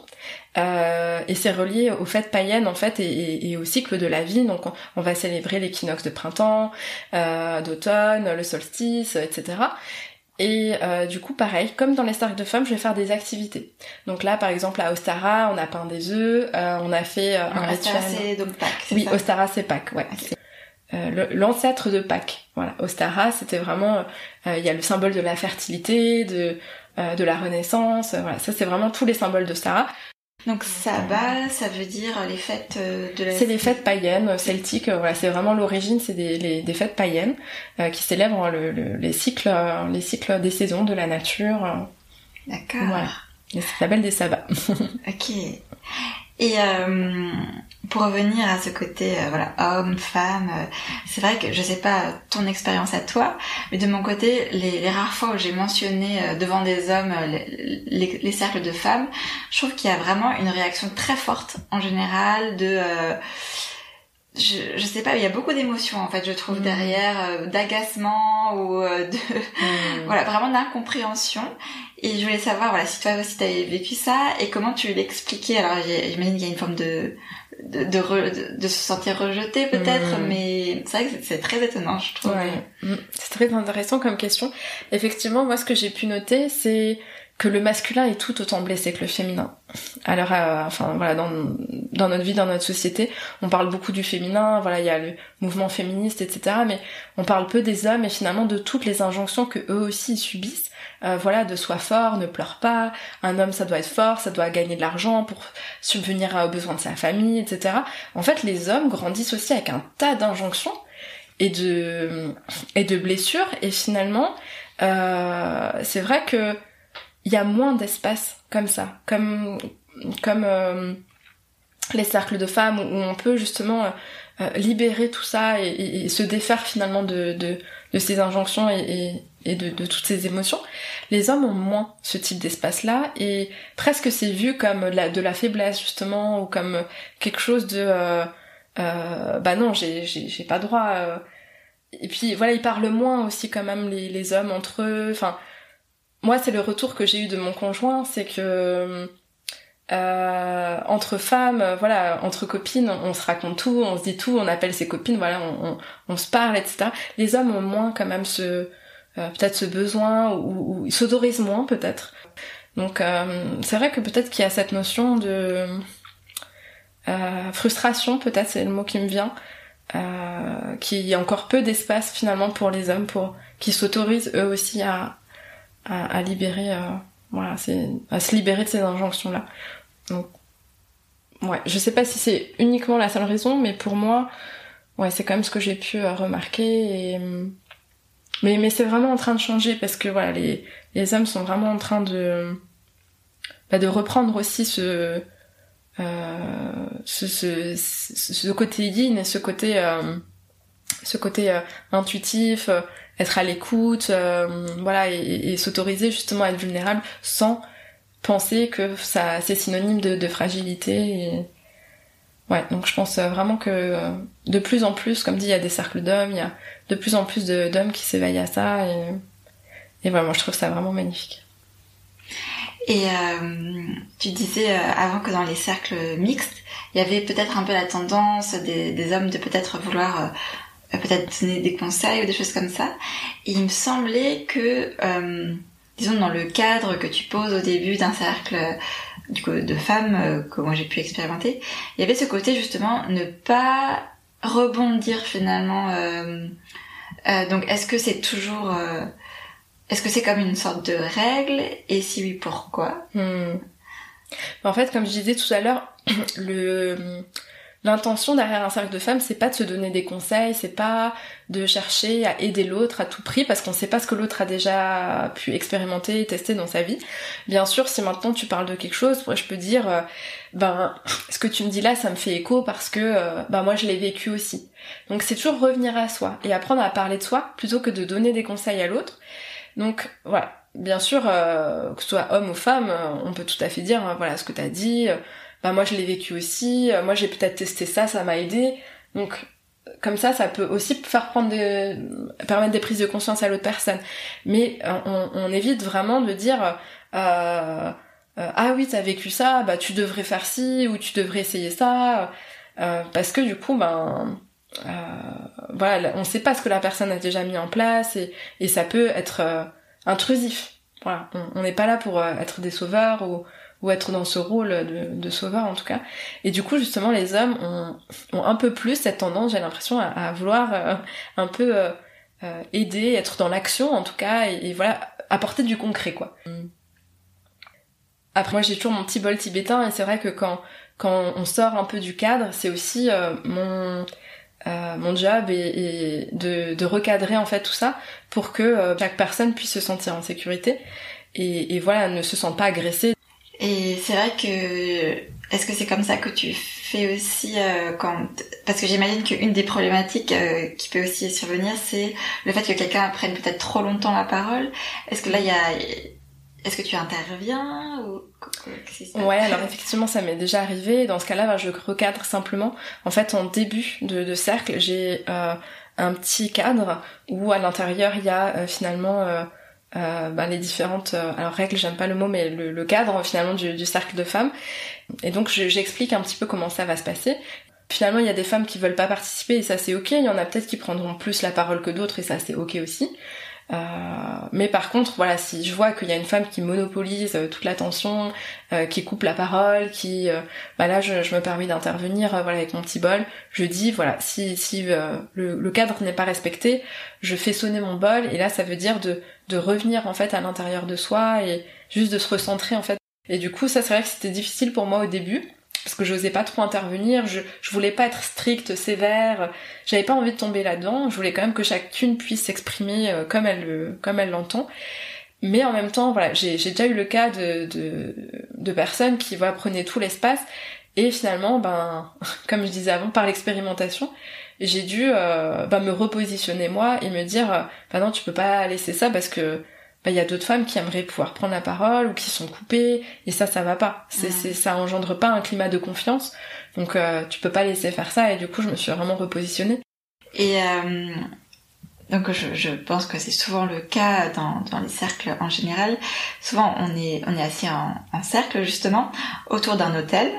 euh, et c'est relié aux fêtes païennes en fait et, et, au cycle de la vie donc on, va célébrer l'équinoxe de printemps euh, d'automne le solstice etc et euh, du coup, pareil, comme dans les cercles de femmes, je vais faire des activités. Donc là, par exemple, à Ostara, on a peint des œufs, euh, on a fait euh, un rituel. c'est donc Pâques. Oui, Ostara, c'est Pâques, ouais. Euh, l'ancêtre de Pâques. Voilà, Ostara, c'était vraiment, euh, il y a le symbole de la fertilité, de euh, de la renaissance. voilà, ça c'est vraiment tous les symboles d'Ostara. Donc sabbat, ça veut dire les fêtes de la... C'est les fêtes païennes, celtiques, voilà, c'est vraiment l'origine, c'est des, les, des fêtes païennes qui célèbrent le, le, les cycles les cycles des saisons, de la nature. D'accord. Voilà. Et ça s'appelle des sabbats. ok. Et euh, pour revenir à ce côté euh, voilà homme femme euh, c'est vrai que je sais pas ton expérience à toi mais de mon côté les, rares fois où j'ai mentionné euh, devant des hommes les, les, les, cercles de femmes je trouve qu'il y a vraiment une réaction très forte en général de je, je sais pas, il y a beaucoup d'émotions en fait, je trouve Mm. derrière, euh, d'agacement ou euh, de, Mm. voilà, vraiment d'incompréhension. Et je voulais savoir, voilà, si toi aussi t'avais vécu ça et comment tu l'expliquais. Alors j'imagine qu'il y a une forme de de, de, re- de, de se sentir rejeté peut-être, Mm. mais c'est vrai que c'est- très étonnant, je trouve. Ouais. C'est très intéressant comme question. Effectivement, moi, ce que j'ai pu noter, c'est que le masculin est tout autant blessé que le féminin. Alors, euh, enfin, voilà, dans, dans notre vie, dans notre société, on parle beaucoup du féminin, voilà, il y a le mouvement féministe, etc., mais on parle peu des hommes et finalement de toutes les injonctions que eux aussi subissent. Euh, voilà, de sois fort, ne pleure pas, un homme ça doit être fort, ça doit gagner de l'argent pour subvenir aux besoins de sa famille, etc. En fait, les hommes grandissent aussi avec un tas d'injonctions et de et de blessures et finalement euh, c'est vrai que il y a moins d'espace comme ça comme comme euh, les cercles de femmes où on peut justement euh, libérer tout ça et, se défaire finalement de, de, de ces injonctions et, et, de, de toutes ces émotions. Les hommes ont moins ce type d'espace-là et presque c'est vu comme de la, de la faiblesse justement ou comme quelque chose de euh, euh, bah non j'ai j'ai j'ai pas droit euh. et puis voilà ils parlent moins aussi quand même les, les hommes entre eux enfin moi c'est le retour que j'ai eu de mon conjoint c'est que euh, entre femmes, voilà, entre copines, on se raconte tout, on se dit tout, on appelle ses copines, voilà, on, se parle, etc. Les hommes ont moins quand même ce, euh, peut-être ce besoin ou, ou ils s'autorisent moins peut-être. Donc euh, c'est vrai que peut-être qu'il y a cette notion de frustration, peut-être c'est le mot qui me vient, qu'il y a encore peu d'espace finalement pour les hommes, pour qui s'autorisent eux aussi à, à, à libérer, euh, voilà, à se libérer de ces injonctions là. Donc ouais, je sais pas si c'est uniquement la seule raison, mais pour moi, ouais, c'est quand même ce que j'ai pu euh, remarquer et mais mais c'est vraiment en train de changer parce que voilà les les hommes sont vraiment en train de bah, de reprendre aussi ce euh, ce, ce, ce, côté yin et ce côté euh, ce côté euh, intuitif euh, être à l'écoute euh, voilà et, et s'autoriser justement à être vulnérable sans penser que ça c'est synonyme de, de fragilité et ouais donc je pense euh, vraiment que euh, de plus en plus comme dit il y a des cercles d'hommes il y a de plus en plus d'hommes qui s'éveillent à ça et et voilà moi je trouve ça vraiment magnifique. Et euh, tu disais euh, avant que dans les cercles mixtes, il y avait peut-être un peu la tendance des, des hommes de peut-être vouloir peut-être donner des conseils ou des choses comme ça. Et il me semblait que, euh, disons dans le cadre que tu poses au début d'un cercle euh, de femmes euh, que moi j'ai pu expérimenter, il y avait ce côté justement ne pas rebondir finalement. euh, euh, donc est-ce que c'est toujours euh, est-ce que c'est comme une sorte de règle? Et si oui, pourquoi? Hmm. En fait, comme je disais tout à l'heure, le l'intention derrière un cercle de femmes, c'est pas de se donner des conseils, c'est pas de chercher à aider l'autre à tout prix parce qu'on sait pas ce que l'autre a déjà pu expérimenter et tester dans sa vie. Bien sûr, si maintenant tu parles de quelque chose, moi je peux dire euh, ben ce que tu me dis là, ça me fait écho parce que euh, ben moi je l'ai vécu aussi. Donc c'est toujours revenir à soi et apprendre à parler de soi plutôt que de donner des conseils à l'autre. Donc voilà, bien sûr, euh, que ce soit homme ou femme, on peut tout à fait dire, euh, voilà, ce que t'as dit, bah moi je l'ai vécu aussi, euh, moi j'ai peut-être testé ça, ça m'a aidé. Donc comme ça, ça peut aussi faire prendre permettre des prises de conscience à l'autre personne. Mais euh, on, évite vraiment de dire, euh, ah oui, t'as vécu ça, bah tu devrais faire ci ou tu devrais essayer ça, parce que du coup, ben voilà, on sait pas ce que la personne a déjà mis en place et, et ça peut être intrusif. Voilà, on n'est pas là pour être des sauveurs ou, ou être dans ce rôle de, sauveur en tout cas. Et du coup, justement, les hommes ont, un peu plus cette tendance, j'ai l'impression, à, vouloir euh, un peu euh, euh, aider, être dans l'action en tout cas, et, voilà, apporter du concret quoi. Après, moi, j'ai toujours mon petit bol tibétain et c'est vrai que quand quand on sort un peu du cadre, c'est aussi mon mon job et, de, recadrer en fait tout ça pour que chaque personne puisse se sentir en sécurité et, et voilà ne se sente pas agressée. Et c'est vrai que est-ce que c'est comme ça que tu fais aussi euh, quand parce que j'imagine qu'une des problématiques euh, qui peut aussi survenir c'est le fait que quelqu'un prenne peut-être trop longtemps la parole. Est-ce que là il y a est-ce que tu interviens ou Ouais, alors effectivement, ça m'est déjà arrivé. Dans ce cas-là, bah, je recadre simplement. En fait, en début de, de cercle, j'ai euh, un petit cadre où à l'intérieur il y a euh, finalement euh, euh bah, les différentes alors règles, j'aime pas le mot, mais le, le cadre finalement du, du, cercle de femmes. Et donc j'explique un petit peu comment ça va se passer. Finalement, il y a des femmes qui veulent pas participer et ça c'est ok. Il y en a peut-être qui prendront plus la parole que d'autres et ça c'est ok aussi. Euh, mais par contre, voilà, si je vois qu'il y a une femme qui monopolise euh, toute l'attention, euh, qui coupe la parole, qui, bah là, je, je me permets d'intervenir, voilà, avec mon petit bol. Je dis, voilà, si si le, le, cadre n'est pas respecté, je fais sonner mon bol, et là, ça veut dire de de revenir en fait à l'intérieur de soi et juste de se recentrer en fait. Et du coup, ça, c'est vrai que c'était difficile pour moi au début parce que j'osais pas trop intervenir, je, je voulais pas être stricte, sévère, j'avais pas envie de tomber là-dedans, je voulais quand même que chacune puisse s'exprimer euh, comme elle comme elle l'entend. Mais en même temps, voilà, j'ai déjà eu le cas de, de, personnes qui voilà, prenaient tout l'espace et finalement, ben, comme je disais avant, par l'expérimentation, j'ai dû euh, ben, me repositionner moi et me dire, ben non, tu peux pas laisser ça parce que bah, il y a d'autres femmes qui aimeraient pouvoir prendre la parole ou qui sont coupées et ça ça va pas. C'est c'est ça engendre pas un climat de confiance. Donc euh, tu peux pas laisser faire ça et du coup je me suis vraiment repositionnée. Et euh, donc je, je pense que c'est souvent le cas dans, dans les cercles en général. Souvent on est on est assis en, en cercle justement autour d'un hôtel.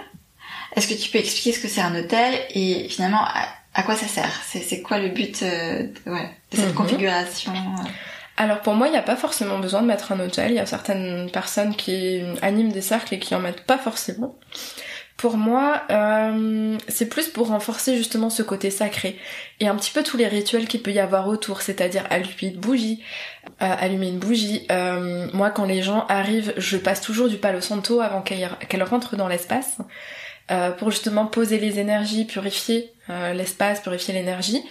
Est-ce que tu peux expliquer ce que c'est un hôtel et finalement à, quoi ça sert? C'est quoi le but euh, de, ouais, de cette mhm. configuration alors pour moi, il n'y a pas forcément besoin de mettre un hôtel. Il y a certaines personnes qui animent des cercles et qui en mettent pas forcément. Pour moi, euh, c'est plus pour renforcer justement ce côté sacré et un petit peu tous les rituels qu'il peut y avoir autour, c'est-à-dire allumer une bougie, euh, allumer une bougie. Euh, moi, quand les gens arrivent, je passe toujours du palo santo avant qu'elles rentrent dans l'espace pour justement poser les énergies, purifier l'espace, purifier l'énergie.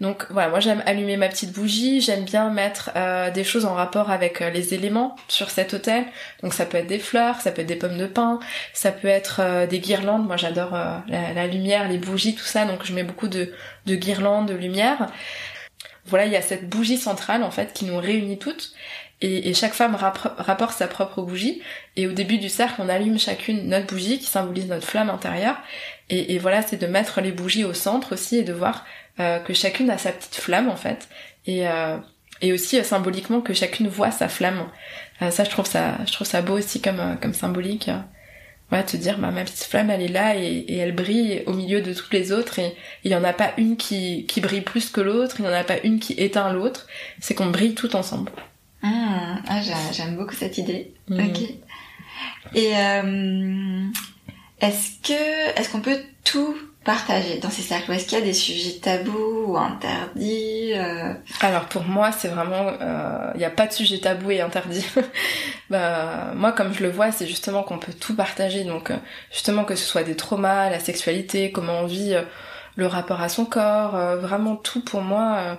Donc voilà, moi j'aime allumer ma petite bougie, j'aime bien mettre euh, des choses en rapport avec euh, les éléments sur cet hôtel. Donc ça peut être des fleurs, ça peut être des pommes de pin, ça peut être euh, des guirlandes. Moi j'adore la, lumière, les bougies, tout ça. Donc je mets beaucoup de, de guirlandes, de lumière. Voilà, il y a cette bougie centrale en fait qui nous réunit toutes. Et, chaque femme rapporte sa propre bougie. Et au début du cercle, on allume chacune notre bougie qui symbolise notre flamme intérieure. Et, et voilà, c'est de mettre les bougies au centre aussi et de voir que chacune a sa petite flamme en fait, et, euh, et aussi euh, symboliquement que chacune voit sa flamme. ça, je trouve ça, je trouve ça beau aussi comme comme symbolique. voilà, te dire bah, ma petite flamme elle est là et, et, elle brille au milieu de toutes les autres et il y en a pas une qui, qui brille plus que l'autre, il n'y en a pas une qui éteint l'autre, c'est qu'on brille tout ensemble. Ah, ah j'aime beaucoup cette idée. Mm. Ok. Et euh, est-ce que est-ce qu'on peut tout partager dans ces cercles Est-ce qu'il y a des sujets tabous ou interdits euh Alors pour moi, c'est vraiment, il n'y a pas de sujet tabou et interdit. bah, moi, comme je le vois, c'est justement qu'on peut tout partager. Donc euh, justement que ce soit des traumas, la sexualité, comment on vit euh, le rapport à son corps, vraiment tout pour moi.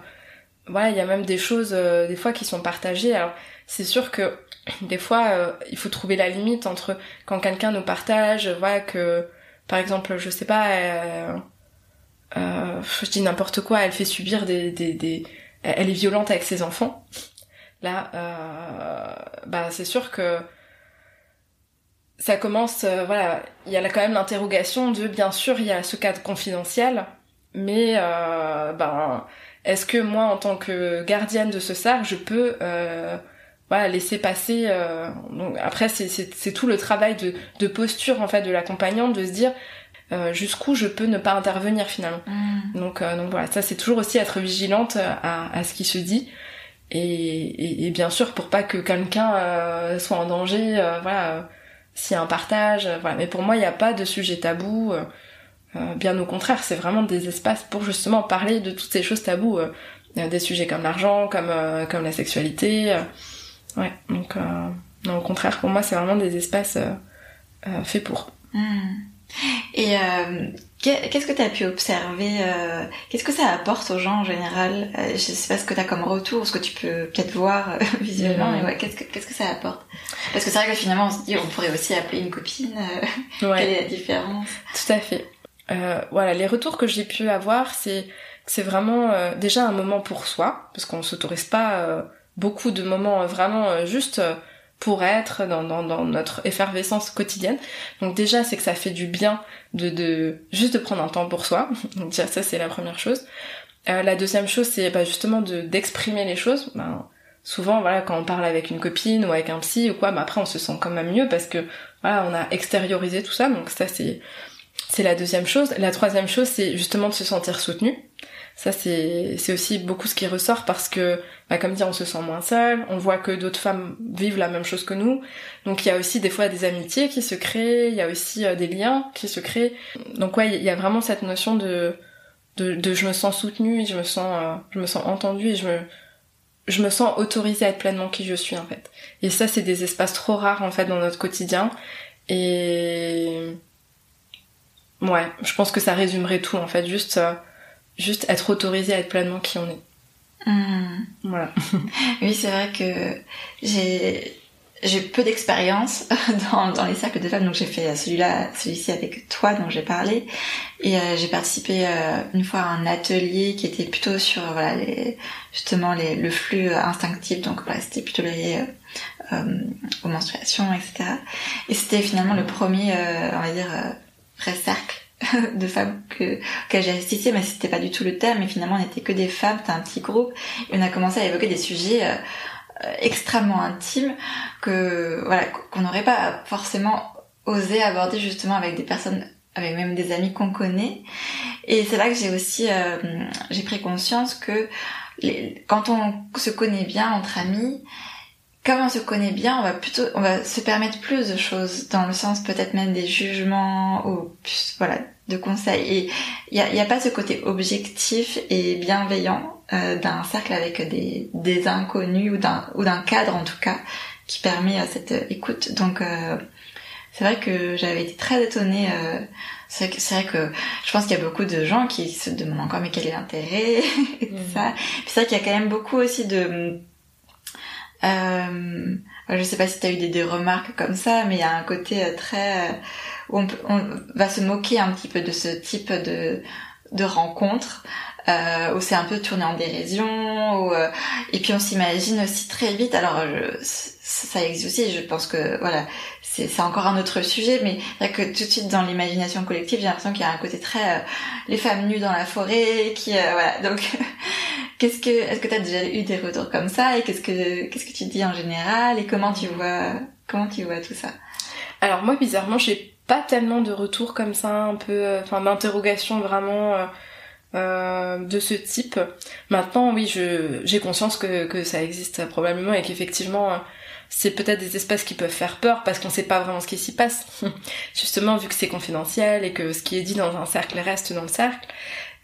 voilà, il y a même des choses des fois qui sont partagées. Alors c'est sûr que des fois, il faut trouver la limite entre quand quelqu'un nous partage, voilà que par exemple, je sais pas, euh, euh, je dis n'importe quoi, elle fait subir des, des, elle est violente avec ses enfants. Là, euh, bah c'est sûr que ça commence, voilà, il y a quand même l'interrogation de, bien sûr, il y a ce cadre confidentiel, mais ben, est-ce que moi, en tant que gardienne de ce cercle, je peux voilà laisser passer euh, donc après c'est c'est tout le travail de de posture en fait de l'accompagnant de se dire euh, jusqu'où je peux ne pas intervenir finalement. Mm. donc euh, donc voilà ça c'est toujours aussi être vigilante à à ce qui se dit. Et, et, bien sûr pour pas que quelqu'un soit en danger voilà s'il y a un partage voilà. Mais pour moi il n'y a pas de sujet tabou bien au contraire c'est vraiment des espaces pour justement parler de toutes ces choses tabous des sujets comme l'argent comme comme la sexualité Ouais, donc euh, Non, au contraire, pour moi, c'est vraiment des espaces euh, faits pour. Hmm. Et qu'est-ce que tu as pu observer Qu'est-ce que ça apporte aux gens en général? Je sais pas ce que tu as comme retour, ce que tu peux peut-être voir visuellement, mais ouais, qu'est-ce que qu'est-ce que ça apporte? Parce que c'est vrai que finalement, on se dit, on pourrait aussi appeler une copine. quelle est la différence? Tout à fait. voilà, les retours que j'ai pu avoir, c'est c'est vraiment déjà un moment pour soi, parce qu'on s'autorise pas beaucoup de moments vraiment juste pour être dans, dans, dans, notre effervescence quotidienne. Donc déjà, c'est que ça fait du bien de, de juste de prendre un temps pour soi. Donc déjà, ça c'est la première chose. Euh, la deuxième chose, c'est bah, justement de d'exprimer les choses. Ben, souvent, voilà, quand on parle avec une copine ou avec un psy ou quoi, bah, après on se sent quand même mieux parce que voilà, on a extériorisé tout ça. Donc ça c'est c'est la deuxième chose. La troisième chose, c'est justement de se sentir soutenu. Ça, c'est, aussi beaucoup ce qui ressort parce que, bah, comme dit, on se sent moins seul, on voit que d'autres femmes vivent la même chose que nous. Donc il y a aussi des fois des amitiés qui se créent, il y a aussi euh, des liens qui se créent. Donc ouais, il y a vraiment cette notion de, de, de je me sens soutenue, je me sens, euh, je me sens entendue et je me, je me sens autorisée à être pleinement qui je suis en fait. Et ça, c'est des espaces trop rares en fait dans notre quotidien. Et ouais, je pense que ça résumerait tout en fait, juste euh, juste être autorisé à être pleinement qui on est. Hmm. Voilà. oui, c'est vrai que j'ai j'ai peu d'expérience dans, dans les cercles de femmes, donc j'ai fait celui-là, celui-ci avec toi dont j'ai parlé, et euh, j'ai participé euh, une fois à un atelier qui était plutôt sur voilà les, justement les, le flux instinctif, donc voilà c'était plutôt lié euh, aux menstruations, etc. Et c'était finalement le premier, on va dire, vrai cercle de femmes que, que j'ai assisté, mais c'était pas du tout le thème, mais finalement on n'était que des femmes, c'était un petit groupe, et on a commencé à évoquer des sujets euh, extrêmement intimes que voilà qu'on n'aurait pas forcément osé aborder justement avec des personnes avec même des amis qu'on connaît. Et c'est là que j'ai aussi euh, j'ai pris conscience que les, quand on se connaît bien entre amis comme on se connaît bien, on va plutôt, on va se permettre plus de choses, dans le sens peut-être même des jugements ou plus, voilà, de conseils. Et il n'y a, y a, pas ce côté objectif et bienveillant euh, d'un cercle avec des, des inconnus ou d'un ou d'un cadre en tout cas qui permet euh, cette écoute. Donc euh, c'est vrai que j'avais été très étonnée. Euh, c'est vrai, que je pense qu'il y a beaucoup de gens qui se demandent encore mais quel est l'intérêt et tout mmh. ça? Puis c'est vrai qu'il y a quand même beaucoup aussi de euh, je sais pas si tu as eu des, remarques comme ça, mais il y a un côté euh, très euh, où on, on, va se moquer un petit peu de ce type de de rencontre euh, où c'est un peu tourné en dérision euh, et puis on s'imagine aussi très vite alors je, ça existe aussi je pense que voilà c'est encore un autre sujet mais que tout de suite dans l'imagination collective j'ai l'impression qu'il y a un côté très euh, les femmes nues dans la forêt euh, donc est-ce que tu as déjà eu des retours comme ça et qu'est-ce que tu dis en général et comment tu vois tout ça? Alors moi bizarrement j'ai pas tellement de retours comme ça un peu enfin d'interrogations vraiment euh, de ce type. Maintenant, oui, je j'ai conscience que, que ça existe probablement et qu'effectivement, c'est peut-être des espaces qui peuvent faire peur parce qu'on sait pas vraiment ce qui s'y passe. Justement, vu que c'est confidentiel et que ce qui est dit dans un cercle reste dans le cercle.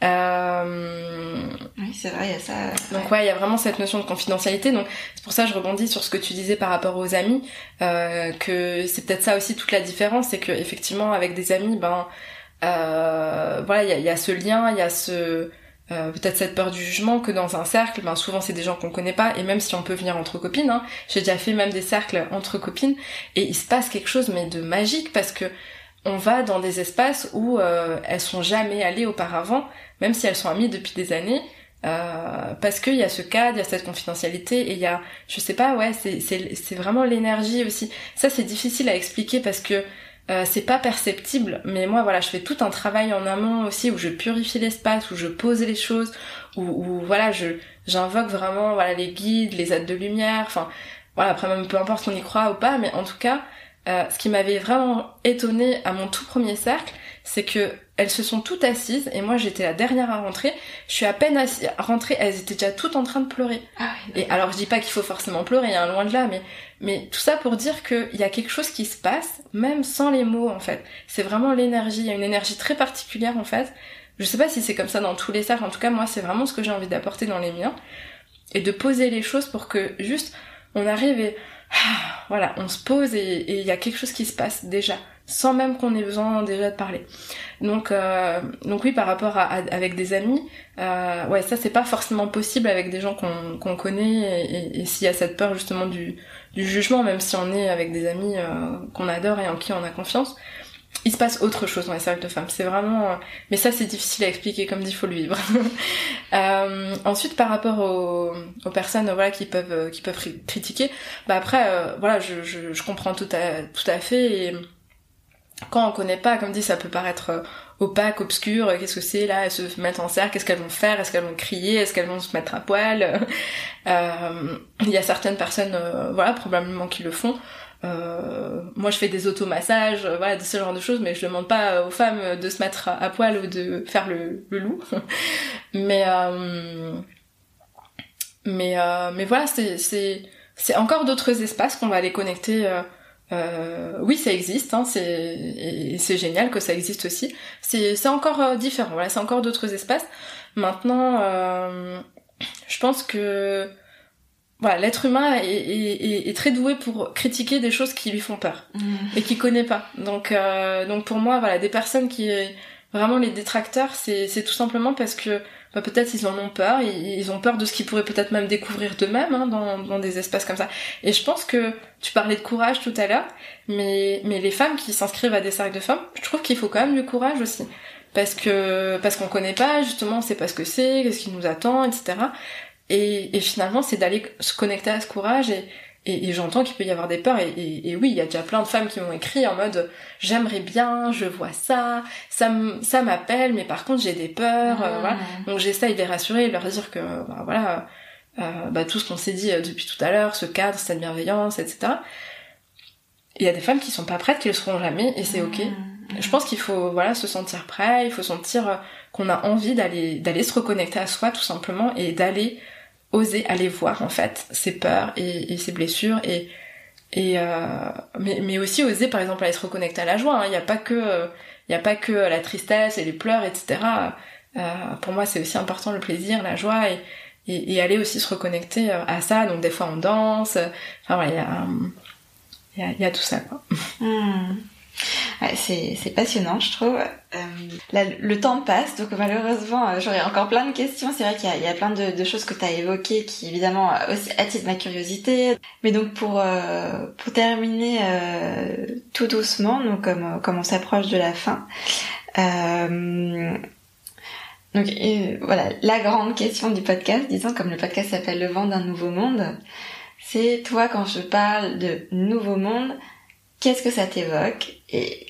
Euh... Oui, c'est vrai, il y a ça. Donc ouais, il y a vraiment cette notion de confidentialité. Donc c'est pour ça que je rebondis sur ce que tu disais par rapport aux amis, euh, que c'est peut-être ça aussi toute la différence, c'est que effectivement avec des amis, ben euh, voilà, il y a, y a, ce lien, il y a ce euh, peut-être cette peur du jugement que dans un cercle, ben souvent c'est des gens qu'on connaît pas et même si on peut venir entre copines, hein, j'ai déjà fait même des cercles entre copines et il se passe quelque chose mais de magique parce que on va dans des espaces où euh, elles sont jamais allées auparavant, même si elles sont amies depuis des années. Euh, parce qu'il y a ce cadre, il y a cette confidentialité et il y a, je sais pas, ouais, c'est c'est vraiment l'énergie aussi. Ça c'est difficile à expliquer parce que euh, c'est pas perceptible, mais moi voilà, je fais tout un travail en amont aussi où je purifie l'espace, où je pose les choses, où, où voilà, je j'invoque vraiment voilà les guides, les aides de lumière, enfin voilà après même peu importe on y croit ou pas, mais en tout cas, euh, ce qui m'avait vraiment étonné à mon tout premier cercle, c'est que elles se sont toutes assises et moi j'étais la dernière à rentrer. Je suis à peine rentrée, elles étaient déjà toutes en train de pleurer. Ah et alors je dis pas qu'il faut forcément pleurer, hein, loin de là, mais mais tout ça pour dire qu'il y a quelque chose qui se passe même sans les mots en fait. C'est vraiment l'énergie, il y a une énergie très particulière en fait. Je sais pas si c'est comme ça dans tous les cercles, en tout cas moi c'est vraiment ce que j'ai envie d'apporter dans les miens et de poser les choses pour que juste on arrive et voilà, on se pose et il y a quelque chose qui se passe déjà, sans même qu'on ait besoin déjà de parler. Donc, euh, donc oui, par rapport à, avec des amis, euh, ouais, ça c'est pas forcément possible avec des gens qu'on qu'on connaît et, et, s'il y a cette peur justement du, du jugement, même si on est avec des amis euh, qu'on adore et en qui on a confiance, il se passe autre chose dans les cercles de femmes. C'est vraiment, euh, mais ça c'est difficile à expliquer, comme dit, faut le vivre. euh, ensuite, par rapport aux, aux, personnes, voilà, qui peuvent, qui peuvent critiquer, bah après, voilà, je, je, je, comprends tout à, tout à fait et quand on connaît pas, comme dit, ça peut paraître opaque, obscur, qu'est-ce que c'est là, elles se mettent en cercle, qu'est-ce qu'elles vont faire, est-ce qu'elles vont crier, est-ce qu'elles vont se mettre à poil. Euh, il y a certaines personnes, euh, voilà, probablement qui le font. Euh, moi, je fais des automassages, euh, voilà, de ce genre de choses, mais je demande pas aux femmes de se mettre à, poil ou de faire le, loup. mais mais mais voilà, c'est c'est encore d'autres espaces qu'on va aller connecter euh, oui, ça existe, hein, c'est génial que ça existe aussi. C'est encore euh, différent, voilà, c'est encore d'autres espaces. Maintenant, euh, je pense que voilà, l'être humain est, est, est, très doué pour critiquer des choses qui lui font peur mmh. et qui connaît pas. Donc euh, donc pour moi, voilà, des personnes qui vraiment les détracteurs, c'est c'est tout simplement parce que bah, peut-être ils en ont peur, ils, ont peur de ce qu'ils pourraient peut-être même découvrir d'eux-mêmes hein, dans, dans des espaces comme ça. Et je pense que tu parlais de courage tout à l'heure, mais, mais les femmes qui s'inscrivent à des cercles de femmes, je trouve qu'il faut quand même du courage aussi. Parce que parce qu'on connaît pas, justement, on sait pas ce que c'est, qu'est-ce qui nous attend, etc. Et, et finalement, c'est d'aller se connecter à ce courage et, et, j'entends qu'il peut y avoir des peurs, et, oui, il y a déjà plein de femmes qui m'ont écrit en mode j'aimerais bien, je vois ça, ça m'appelle, mais par contre j'ai des peurs, euh, voilà. Ah. Donc j'essaye de les rassurer, de leur dire que bah, voilà, euh, bah, tout ce qu'on s'est dit euh, depuis tout à l'heure, ce cadre, cette bienveillance, etc. Il y a des femmes qui sont pas prêtes, qui le seront jamais, et c'est ok. Ah. Je pense qu'il faut voilà se sentir prêt, il faut sentir qu'on a envie d'aller d'aller se reconnecter à soi tout simplement et d'aller oser aller voir en fait ses peurs et, ses blessures et et euh, mais, mais aussi oser par exemple aller se reconnecter à la joie hein. il n'y a pas que il a pas que la tristesse et les pleurs etc euh, pour moi c'est aussi important le plaisir la joie et, et, aller aussi se reconnecter euh, à ça donc des fois on danse enfin voilà il y a tout ça hmm. Ouais, c'est passionnant, je trouve. Euh, le temps passe, donc malheureusement, euh, j'aurais encore plein de questions. C'est vrai qu'il y, a plein de, choses que tu as évoquées qui, évidemment, euh, aussi attirent ma curiosité. Mais donc, pour, euh, pour terminer tout doucement, donc comme, comme on s'approche de la fin, donc voilà, la grande question du podcast, disons, comme le podcast s'appelle Le vent d'un nouveau monde, c'est toi, quand je parle de nouveau monde, qu'est-ce que ça t'évoque et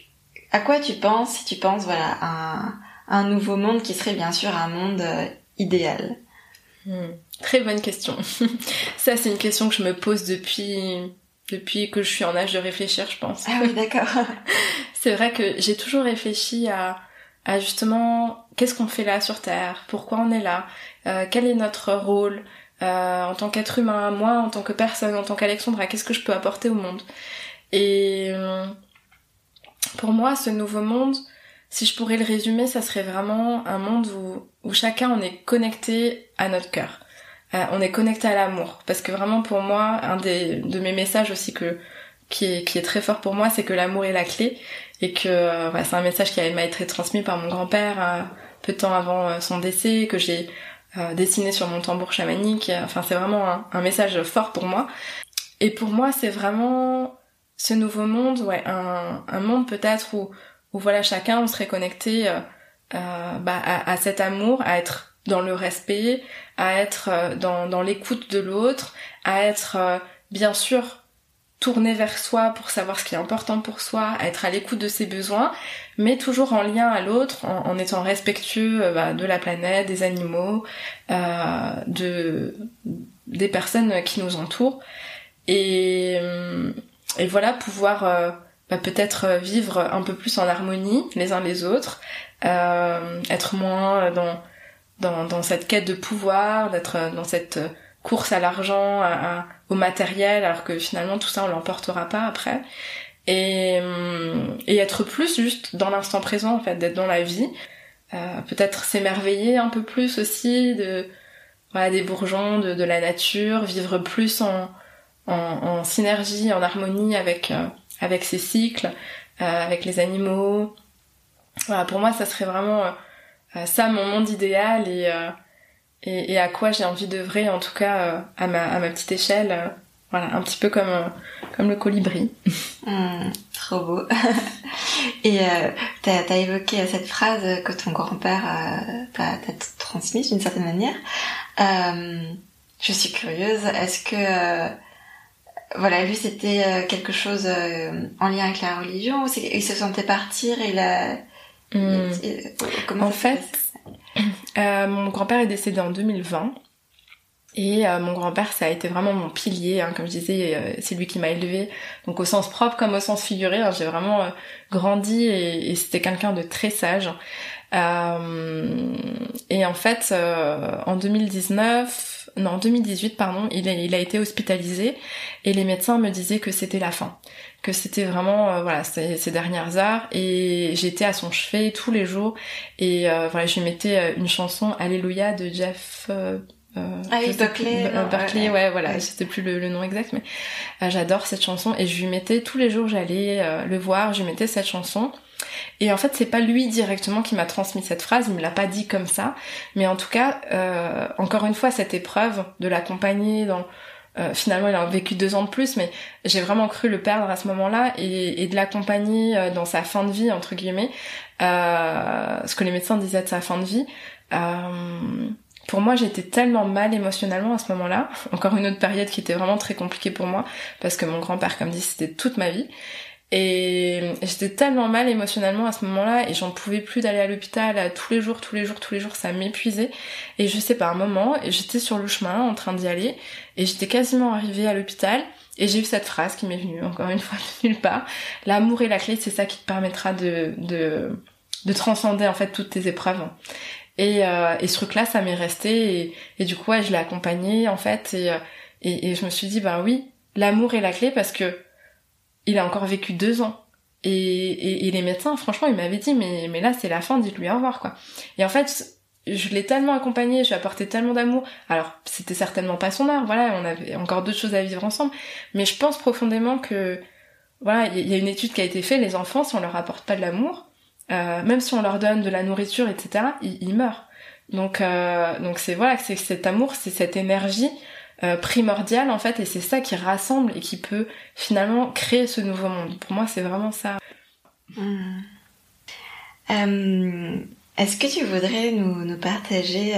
à quoi tu penses si tu penses voilà à un, nouveau monde qui serait bien sûr un monde euh, idéal? Hmm. Très bonne question. ça c'est une question que je me pose depuis depuis que je suis en âge de réfléchir, je pense. Ah oui, d'accord. c'est vrai que j'ai toujours réfléchi à à justement qu'est-ce qu'on fait là sur Terre, pourquoi on est là, euh, quel est notre rôle euh, en tant qu'être humain, moi en tant que personne, en tant qu'Alexandra, qu'est-ce que je peux apporter au monde? Et euh, pour moi, ce nouveau monde, si je pourrais le résumer, ça serait vraiment un monde où, où chacun on est connecté à notre cœur. Euh, on est connecté à l'amour. Parce que vraiment pour moi, un des, de mes messages aussi que, qui est, qui est très fort pour moi, c'est que l'amour est la clé. Et que euh, c'est un message qui m'a été transmis par mon grand-père peu de temps avant son décès, que j'ai dessiné sur mon tambour chamanique. Enfin, c'est vraiment un message fort pour moi. Et pour moi, c'est vraiment ce nouveau monde, ouais, un, un monde peut-être où, où voilà chacun on serait connecté euh, euh, bah, à, à, cet amour, à être dans le respect, à être euh, dans, dans l'écoute de l'autre, à être euh, bien sûr tourné vers soi pour savoir ce qui est important pour soi, à être à l'écoute de ses besoins, mais toujours en lien à l'autre, en, en, étant respectueux bah, de la planète, des animaux, de des personnes qui nous entourent. Et hum, et voilà pouvoir euh, bah, peut-être euh, vivre un peu plus en harmonie les uns les autres, euh, être moins dans, dans, dans cette quête de pouvoir, d'être dans cette course à l'argent, au matériel, alors que finalement tout ça on l'emportera pas après. Et, et être plus juste dans l'instant présent en fait, d'être dans la vie, euh, peut-être s'émerveiller un peu plus aussi de voilà des bourgeons, de, de la nature, vivre plus en en, synergie, en harmonie avec avec ses cycles, avec les animaux. Voilà, pour moi, ça serait vraiment ça mon monde idéal et et, à quoi j'ai envie d'œuvrer, en tout cas à ma petite échelle. Voilà, un petit peu comme comme le colibri. Mmh, trop beau. Et euh, t'as as évoqué cette phrase que ton grand-père euh, t'a transmise d'une certaine manière. Euh, je suis curieuse. Est-ce que euh, voilà, lui c'était euh, quelque chose en lien avec la religion il se sentait partir et il a mmh. En fait, mon grand-père est décédé en 2020. Et euh, mon grand-père, ça a été vraiment mon pilier, hein, comme je disais, euh, c'est lui qui m'a élevé. Donc au sens propre comme au sens figuré, hein, j'ai vraiment euh, grandi et, et c'était quelqu'un de très sage. et en fait, en 2019, non, en 2018, pardon, il a, il a été hospitalisé et les médecins me disaient que c'était la fin, que c'était vraiment voilà ces, ces, dernières heures et j'étais à son chevet tous les jours et voilà, je lui mettais une chanson Alléluia de Jeff euh, ah oui, Buckley. Berkeley, ouais, voilà, ouais. c'était plus le, nom exact, mais euh, j'adore cette chanson et je lui mettais tous les jours, j'allais euh, le voir, je lui mettais cette chanson. Et en fait, c'est pas lui directement qui m'a transmis cette phrase, il me l'a pas dit comme ça, mais en tout cas, encore une fois, cette épreuve de l'accompagner dans finalement, il a vécu deux ans de plus, mais j'ai vraiment cru le perdre à ce moment-là et, et de l'accompagner dans sa fin de vie entre guillemets, ce que les médecins disaient de sa fin de vie pour moi, j'étais tellement mal émotionnellement à ce moment-là. Encore une autre période qui était vraiment très compliquée pour moi parce que mon grand-père, comme dit, c'était toute ma vie. Et j'étais tellement mal émotionnellement à ce moment-là et j'en pouvais plus d'aller à l'hôpital tous les jours, tous les jours, tous les jours, ça m'épuisait. Et je sais pas, un moment, j'étais sur le chemin en train d'y aller et j'étais quasiment arrivée à l'hôpital et j'ai eu cette phrase qui m'est venue encore une fois de nulle part. L'amour est la clé, c'est ça qui te permettra de, de, de transcender en fait toutes tes épreuves. Et, euh, et ce truc-là, ça m'est resté. Et, et, du coup, ouais, je l'ai accompagné en fait. Et, euh, et, et, je me suis dit, ben oui, l'amour est la clé parce que il a encore vécu deux ans. Et, et, les médecins, franchement, ils m'avaient dit, mais, mais là, c'est la fin, dites-lui au revoir, quoi. Et en fait, je l'ai tellement accompagné, je lui apporté tellement d'amour. Alors, c'était certainement pas son heure, voilà, on avait encore d'autres choses à vivre ensemble. Mais je pense profondément que, voilà, il y a une étude qui a été faite, les enfants, si on leur apporte pas de l'amour, euh, même si on leur donne de la nourriture, etc., ils, meurent. Donc, euh, donc c'est voilà, c'est cet amour, c'est cette énergie euh, primordiale en fait, et c'est ça qui rassemble et qui peut finalement créer ce nouveau monde. Pour moi, c'est vraiment ça. Hmm. Est-ce que tu voudrais nous, nous partager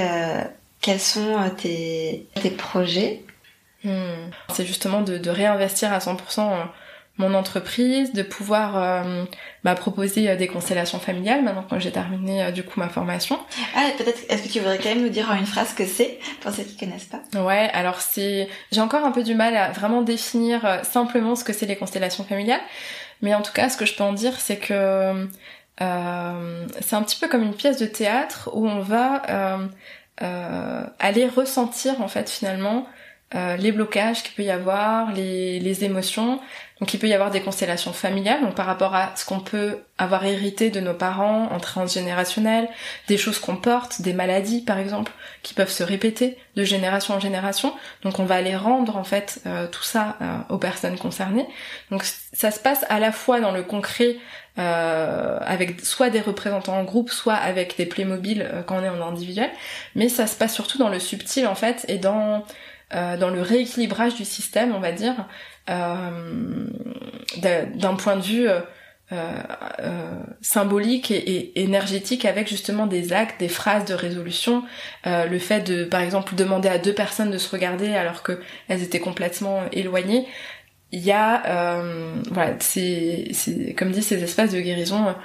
quels sont tes, tes projets? Hmm. C'est justement de, de, réinvestir à 100% mon entreprise, de pouvoir euh, bah, proposer euh, des constellations familiales maintenant que j'ai terminé euh, du coup ma formation. Ah peut-être est-ce que tu voudrais quand même nous dire en une phrase ce que c'est pour ceux qui connaissent pas? Ouais, alors c'est j'ai encore un peu du mal à vraiment définir simplement ce que c'est les constellations familiales, mais en tout cas ce que je peux en dire c'est que euh, c'est un petit peu comme une pièce de théâtre où on va aller ressentir en fait finalement les blocages qu'il peut y avoir, les, les émotions, donc il peut y avoir des constellations familiales, donc par rapport à ce qu'on peut avoir hérité de nos parents en transgénérationnel, des choses qu'on porte, des maladies par exemple, qui peuvent se répéter de génération en génération. Donc on va aller rendre en fait euh, tout ça euh, aux personnes concernées. Donc ça se passe à la fois dans le concret euh, avec soit des représentants en groupe, soit avec des Playmobil quand on est en individuel, mais ça se passe surtout dans le subtil en fait et dans dans le rééquilibrage du système, on va dire, euh, d'un point de vue euh, euh, symbolique et, énergétique avec justement des actes, des phrases de résolution, le fait de par exemple demander à deux personnes de se regarder alors que elles étaient complètement éloignées. Il y a voilà, c'est comme dit ces espaces de guérison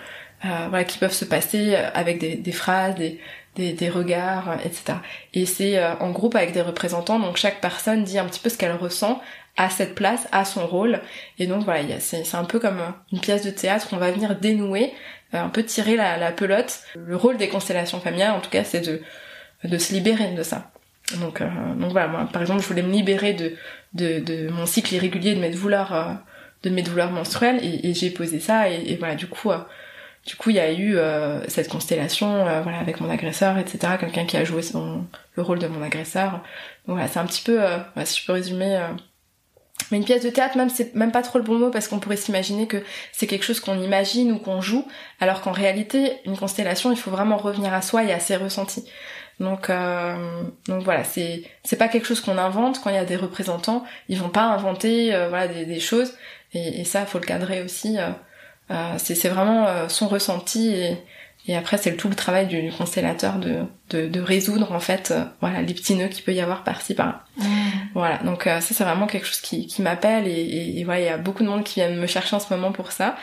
voilà qui peuvent se passer avec des, des phrases, des, des, des, regards, etc. Et c'est en groupe avec des représentants, donc chaque personne dit un petit peu ce qu'elle ressent à cette place, à son rôle. Et donc voilà, c'est un peu comme une pièce de théâtre, on va venir dénouer, euh, un peu tirer la, la pelote. Le rôle des constellations familiales, en tout cas, c'est de, de se libérer de ça. Donc, euh, donc voilà, moi par exemple, je voulais me libérer de, de, de mon cycle irrégulier de mes douleurs, euh, de mes douleurs menstruelles, et, et j'ai posé ça, et, et, voilà, du coup, du coup, il y a eu cette constellation, voilà, avec mon agresseur, etc. Quelqu'un qui a joué son, le rôle de mon agresseur. Voilà, c'est un petit peu, si je peux résumer mais une pièce de théâtre, même c'est même pas trop le bon mot parce qu'on pourrait s'imaginer que c'est quelque chose qu'on imagine ou qu'on joue, alors qu'en réalité, une constellation, il faut vraiment revenir à soi et à ses ressentis. Donc, euh, donc voilà, c'est c'est pas quelque chose qu'on invente. Quand il y a des représentants, ils vont pas inventer euh, voilà des, des choses. Et, et, ça, faut le cadrer aussi. Euh, euh c'est c'est vraiment son ressenti et et après, c'est tout le travail du constellateur de, de, de résoudre en fait, euh, voilà, les petits nœuds qu'il peut y avoir par-ci par-là. Mmh. Voilà, donc euh, ça c'est vraiment quelque chose qui, qui m'appelle et, et, voilà, il y a beaucoup de monde qui vient me chercher en ce moment pour ça.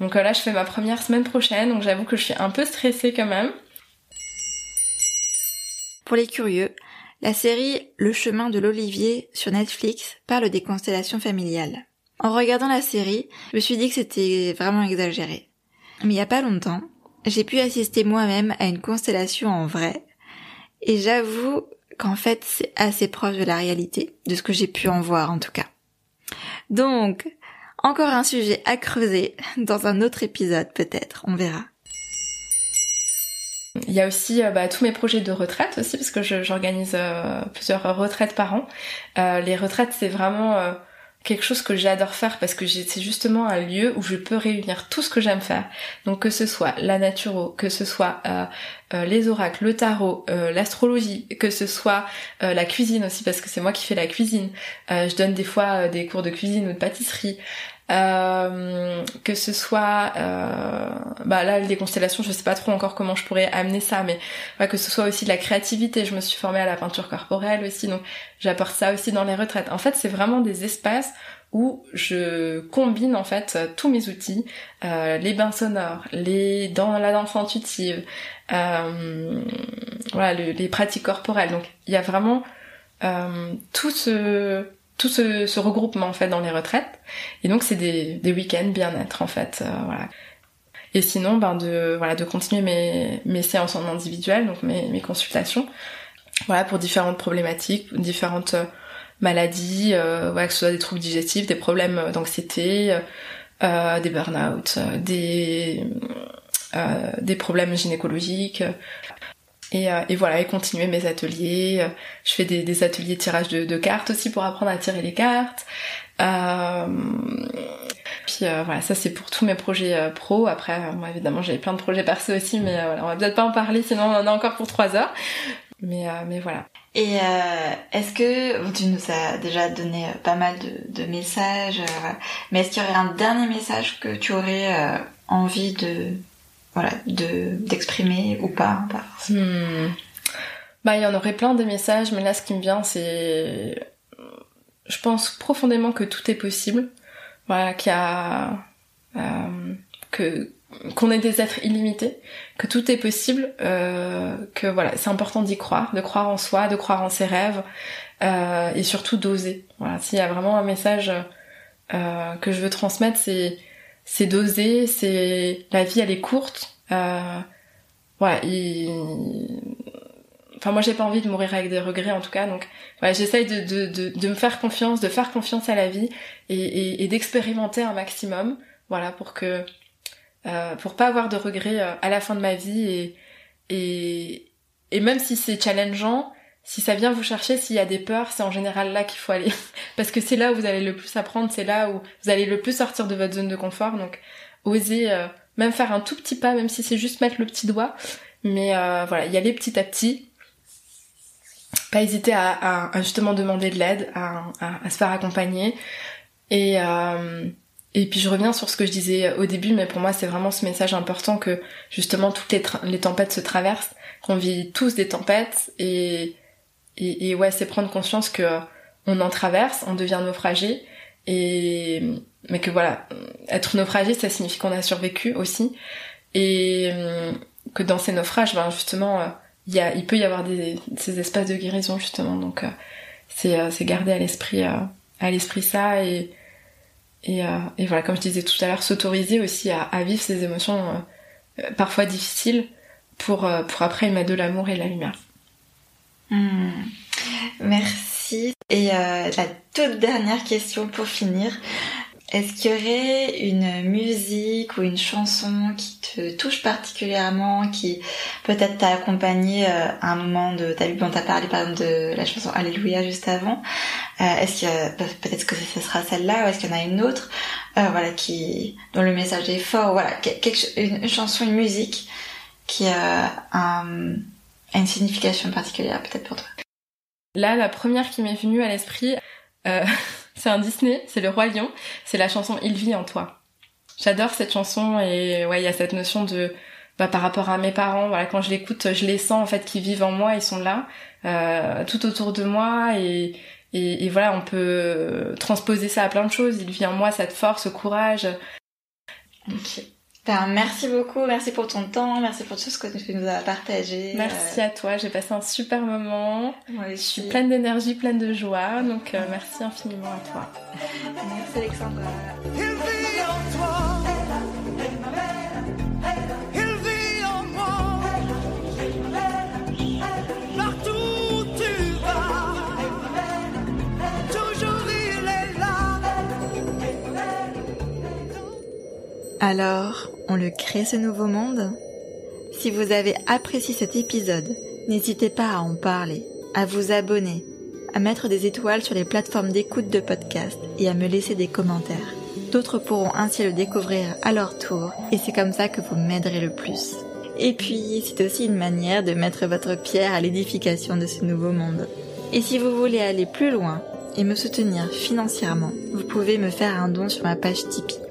Donc euh, là, je fais ma première semaine prochaine, donc j'avoue que je suis un peu stressée quand même. Pour les curieux, la série Le chemin de l'olivier sur Netflix parle des constellations familiales. En regardant la série, je me suis dit que c'était vraiment exagéré. Mais il y a pas longtemps, j'ai pu assister moi-même à une constellation en vrai, et j'avoue qu'en fait c'est assez proche de la réalité, de ce que j'ai pu en voir en tout cas. Donc, encore un sujet à creuser dans un autre épisode peut-être, on verra. Il y a aussi euh, bah, tous mes projets de retraite aussi parce que j'organise euh, plusieurs retraites par an. Euh, les retraites c'est vraiment quelque chose que j'adore faire parce que c'est justement un lieu où je peux réunir tout ce que j'aime faire. Donc que ce soit la naturo, que ce soit euh, euh, les oracles, le tarot, euh, l'astrologie, que ce soit la cuisine aussi parce que c'est moi qui fais la cuisine. je donne des fois des cours de cuisine ou de pâtisserie. Euh, que ce soit euh, bah là les constellations je sais pas trop encore comment je pourrais amener ça mais que ce soit aussi de la créativité. Je me suis formée à la peinture corporelle aussi donc j'apporte ça aussi dans les retraites. En fait c'est vraiment des espaces où je combine en fait tous mes outils euh, les bains sonores les dans la danse intuitive euh, voilà les pratiques corporelles. Donc il y a vraiment tout ce tout ce, regroupement en fait dans les retraites. Et donc c'est des, des week-ends bien-être en fait, euh, voilà. Et sinon, ben de voilà de continuer mes, mes séances en individuel, donc mes, mes consultations, voilà pour différentes problématiques, différentes euh, maladies, euh, voilà que ce soit des troubles digestifs, des problèmes d'anxiété, euh, des burn-out, des des problèmes gynécologiques, et, euh, et, voilà, et continuer mes ateliers. Je fais des, des ateliers de tirage de, de, cartes aussi pour apprendre à tirer les cartes. Euh, puis euh, voilà, ça c'est pour tous mes projets euh, pro. Après, moi évidemment j'ai plein de projets perso aussi, mais voilà, on va peut-être pas en parler, sinon on en a encore pour trois heures. Mais mais voilà. Et est-ce que tu nous as déjà donné pas mal de, de messages, mais est-ce qu'il y aurait un dernier message que tu aurais envie de voilà, de d'exprimer ou pas. Hmm. Bah, il y en aurait plein des messages, mais là, ce qui me vient, c'est, je pense profondément que tout est possible. Voilà, qu'il y a, euh, que qu'on est des êtres illimités, que tout est possible, euh, que voilà, c'est important d'y croire, de croire en soi, de croire en ses rêves, euh, et surtout d'oser. Voilà, s'il y a vraiment un message que je veux transmettre, c'est c'est d'oser, c'est la vie elle est courte. Euh, ouais, enfin moi j'ai pas envie de mourir avec des regrets en tout cas, donc ouais, j'essaye de, de, de, de, me faire confiance, de faire confiance à la vie et, et, et d'expérimenter un maximum, voilà, pour que euh, pour pas avoir de regrets euh, à la fin de ma vie et et, et même si c'est challengeant, si ça vient vous chercher, s'il y a des peurs, c'est en général là qu'il faut aller. Parce que c'est là où vous allez le plus apprendre, c'est là où vous allez le plus sortir de votre zone de confort. Donc, osez euh, même faire un tout petit pas, même si c'est juste mettre le petit doigt. Mais euh, voilà, y aller petit à petit. Pas hésiter à, justement demander de l'aide, à, se faire accompagner. Et, euh, et puis je reviens sur ce que je disais au début, mais pour moi c'est vraiment ce message important que justement toutes les, les tempêtes se traversent, qu'on vit tous des tempêtes et et, et ouais, c'est prendre conscience que on en traverse, on devient naufragé, et mais que voilà, être naufragé, ça signifie qu'on a survécu aussi, et hum, que dans ces naufrages, ben justement, euh, il y a, il peut y avoir des, ces espaces de guérison justement, donc euh, c'est euh, c'est garder à l'esprit à l'esprit ça et et, voilà, comme je disais tout à l'heure, s'autoriser aussi à, à, vivre ces émotions parfois difficiles pour pour après mettre de l'amour et de la lumière. Hmm. Merci. Et euh, la toute dernière question pour finir. Est-ce qu'il y aurait une musique ou une chanson qui te touche particulièrement, qui peut-être t'a accompagné euh, un moment de ta vie? Dont t'as parlé par exemple de la chanson Alléluia juste avant euh, Est-ce a, peut-être que ce sera celle-là ou est-ce qu'il y en a une autre? Euh, voilà qui dont le message est fort voilà quelque, une, chanson une musique qui a, un, une signification particulière peut-être pour toi là la première qui m'est venue à l'esprit euh, c'est un Disney c'est le roi lion c'est la chanson il vit en toi j'adore cette chanson et ouais il y a cette notion de bah, par rapport à mes parents voilà quand je l'écoute je les sens en fait qui vivent en moi ils sont là euh, tout autour de moi et et, voilà, on peut transposer ça à plein de choses. Il vient en moi cette force, ce courage. Ben, merci beaucoup, merci pour ton temps, merci pour tout ce que tu nous as partagé. Merci à toi, j'ai passé un super moment. Je suis pleine d'énergie, pleine de joie, donc euh, merci infiniment à toi. merci Alexandra. Alors, on le crée ce nouveau monde? Si vous avez apprécié cet épisode, n'hésitez pas à en parler, à vous abonner, à mettre des étoiles sur les plateformes d'écoute de podcast et à me laisser des commentaires. D'autres pourront ainsi le découvrir à leur tour et c'est comme ça que vous m'aiderez le plus. Et puis, c'est aussi une manière de mettre votre pierre à l'édification de ce nouveau monde. Et si vous voulez aller plus loin et me soutenir financièrement, vous pouvez me faire un don sur ma page Tipeee.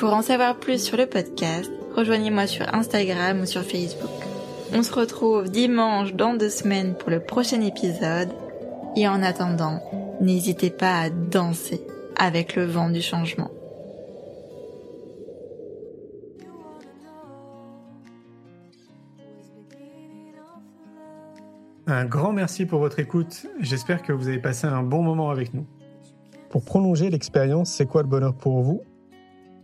Pour en savoir plus sur le podcast, rejoignez-moi sur Instagram ou sur Facebook. On se retrouve dimanche dans deux semaines pour le prochain épisode. Et en attendant, n'hésitez pas à danser avec le vent du changement. Un grand merci pour votre écoute. J'espère que vous avez passé un bon moment avec nous. Pour prolonger l'expérience C'est quoi le bonheur pour vous?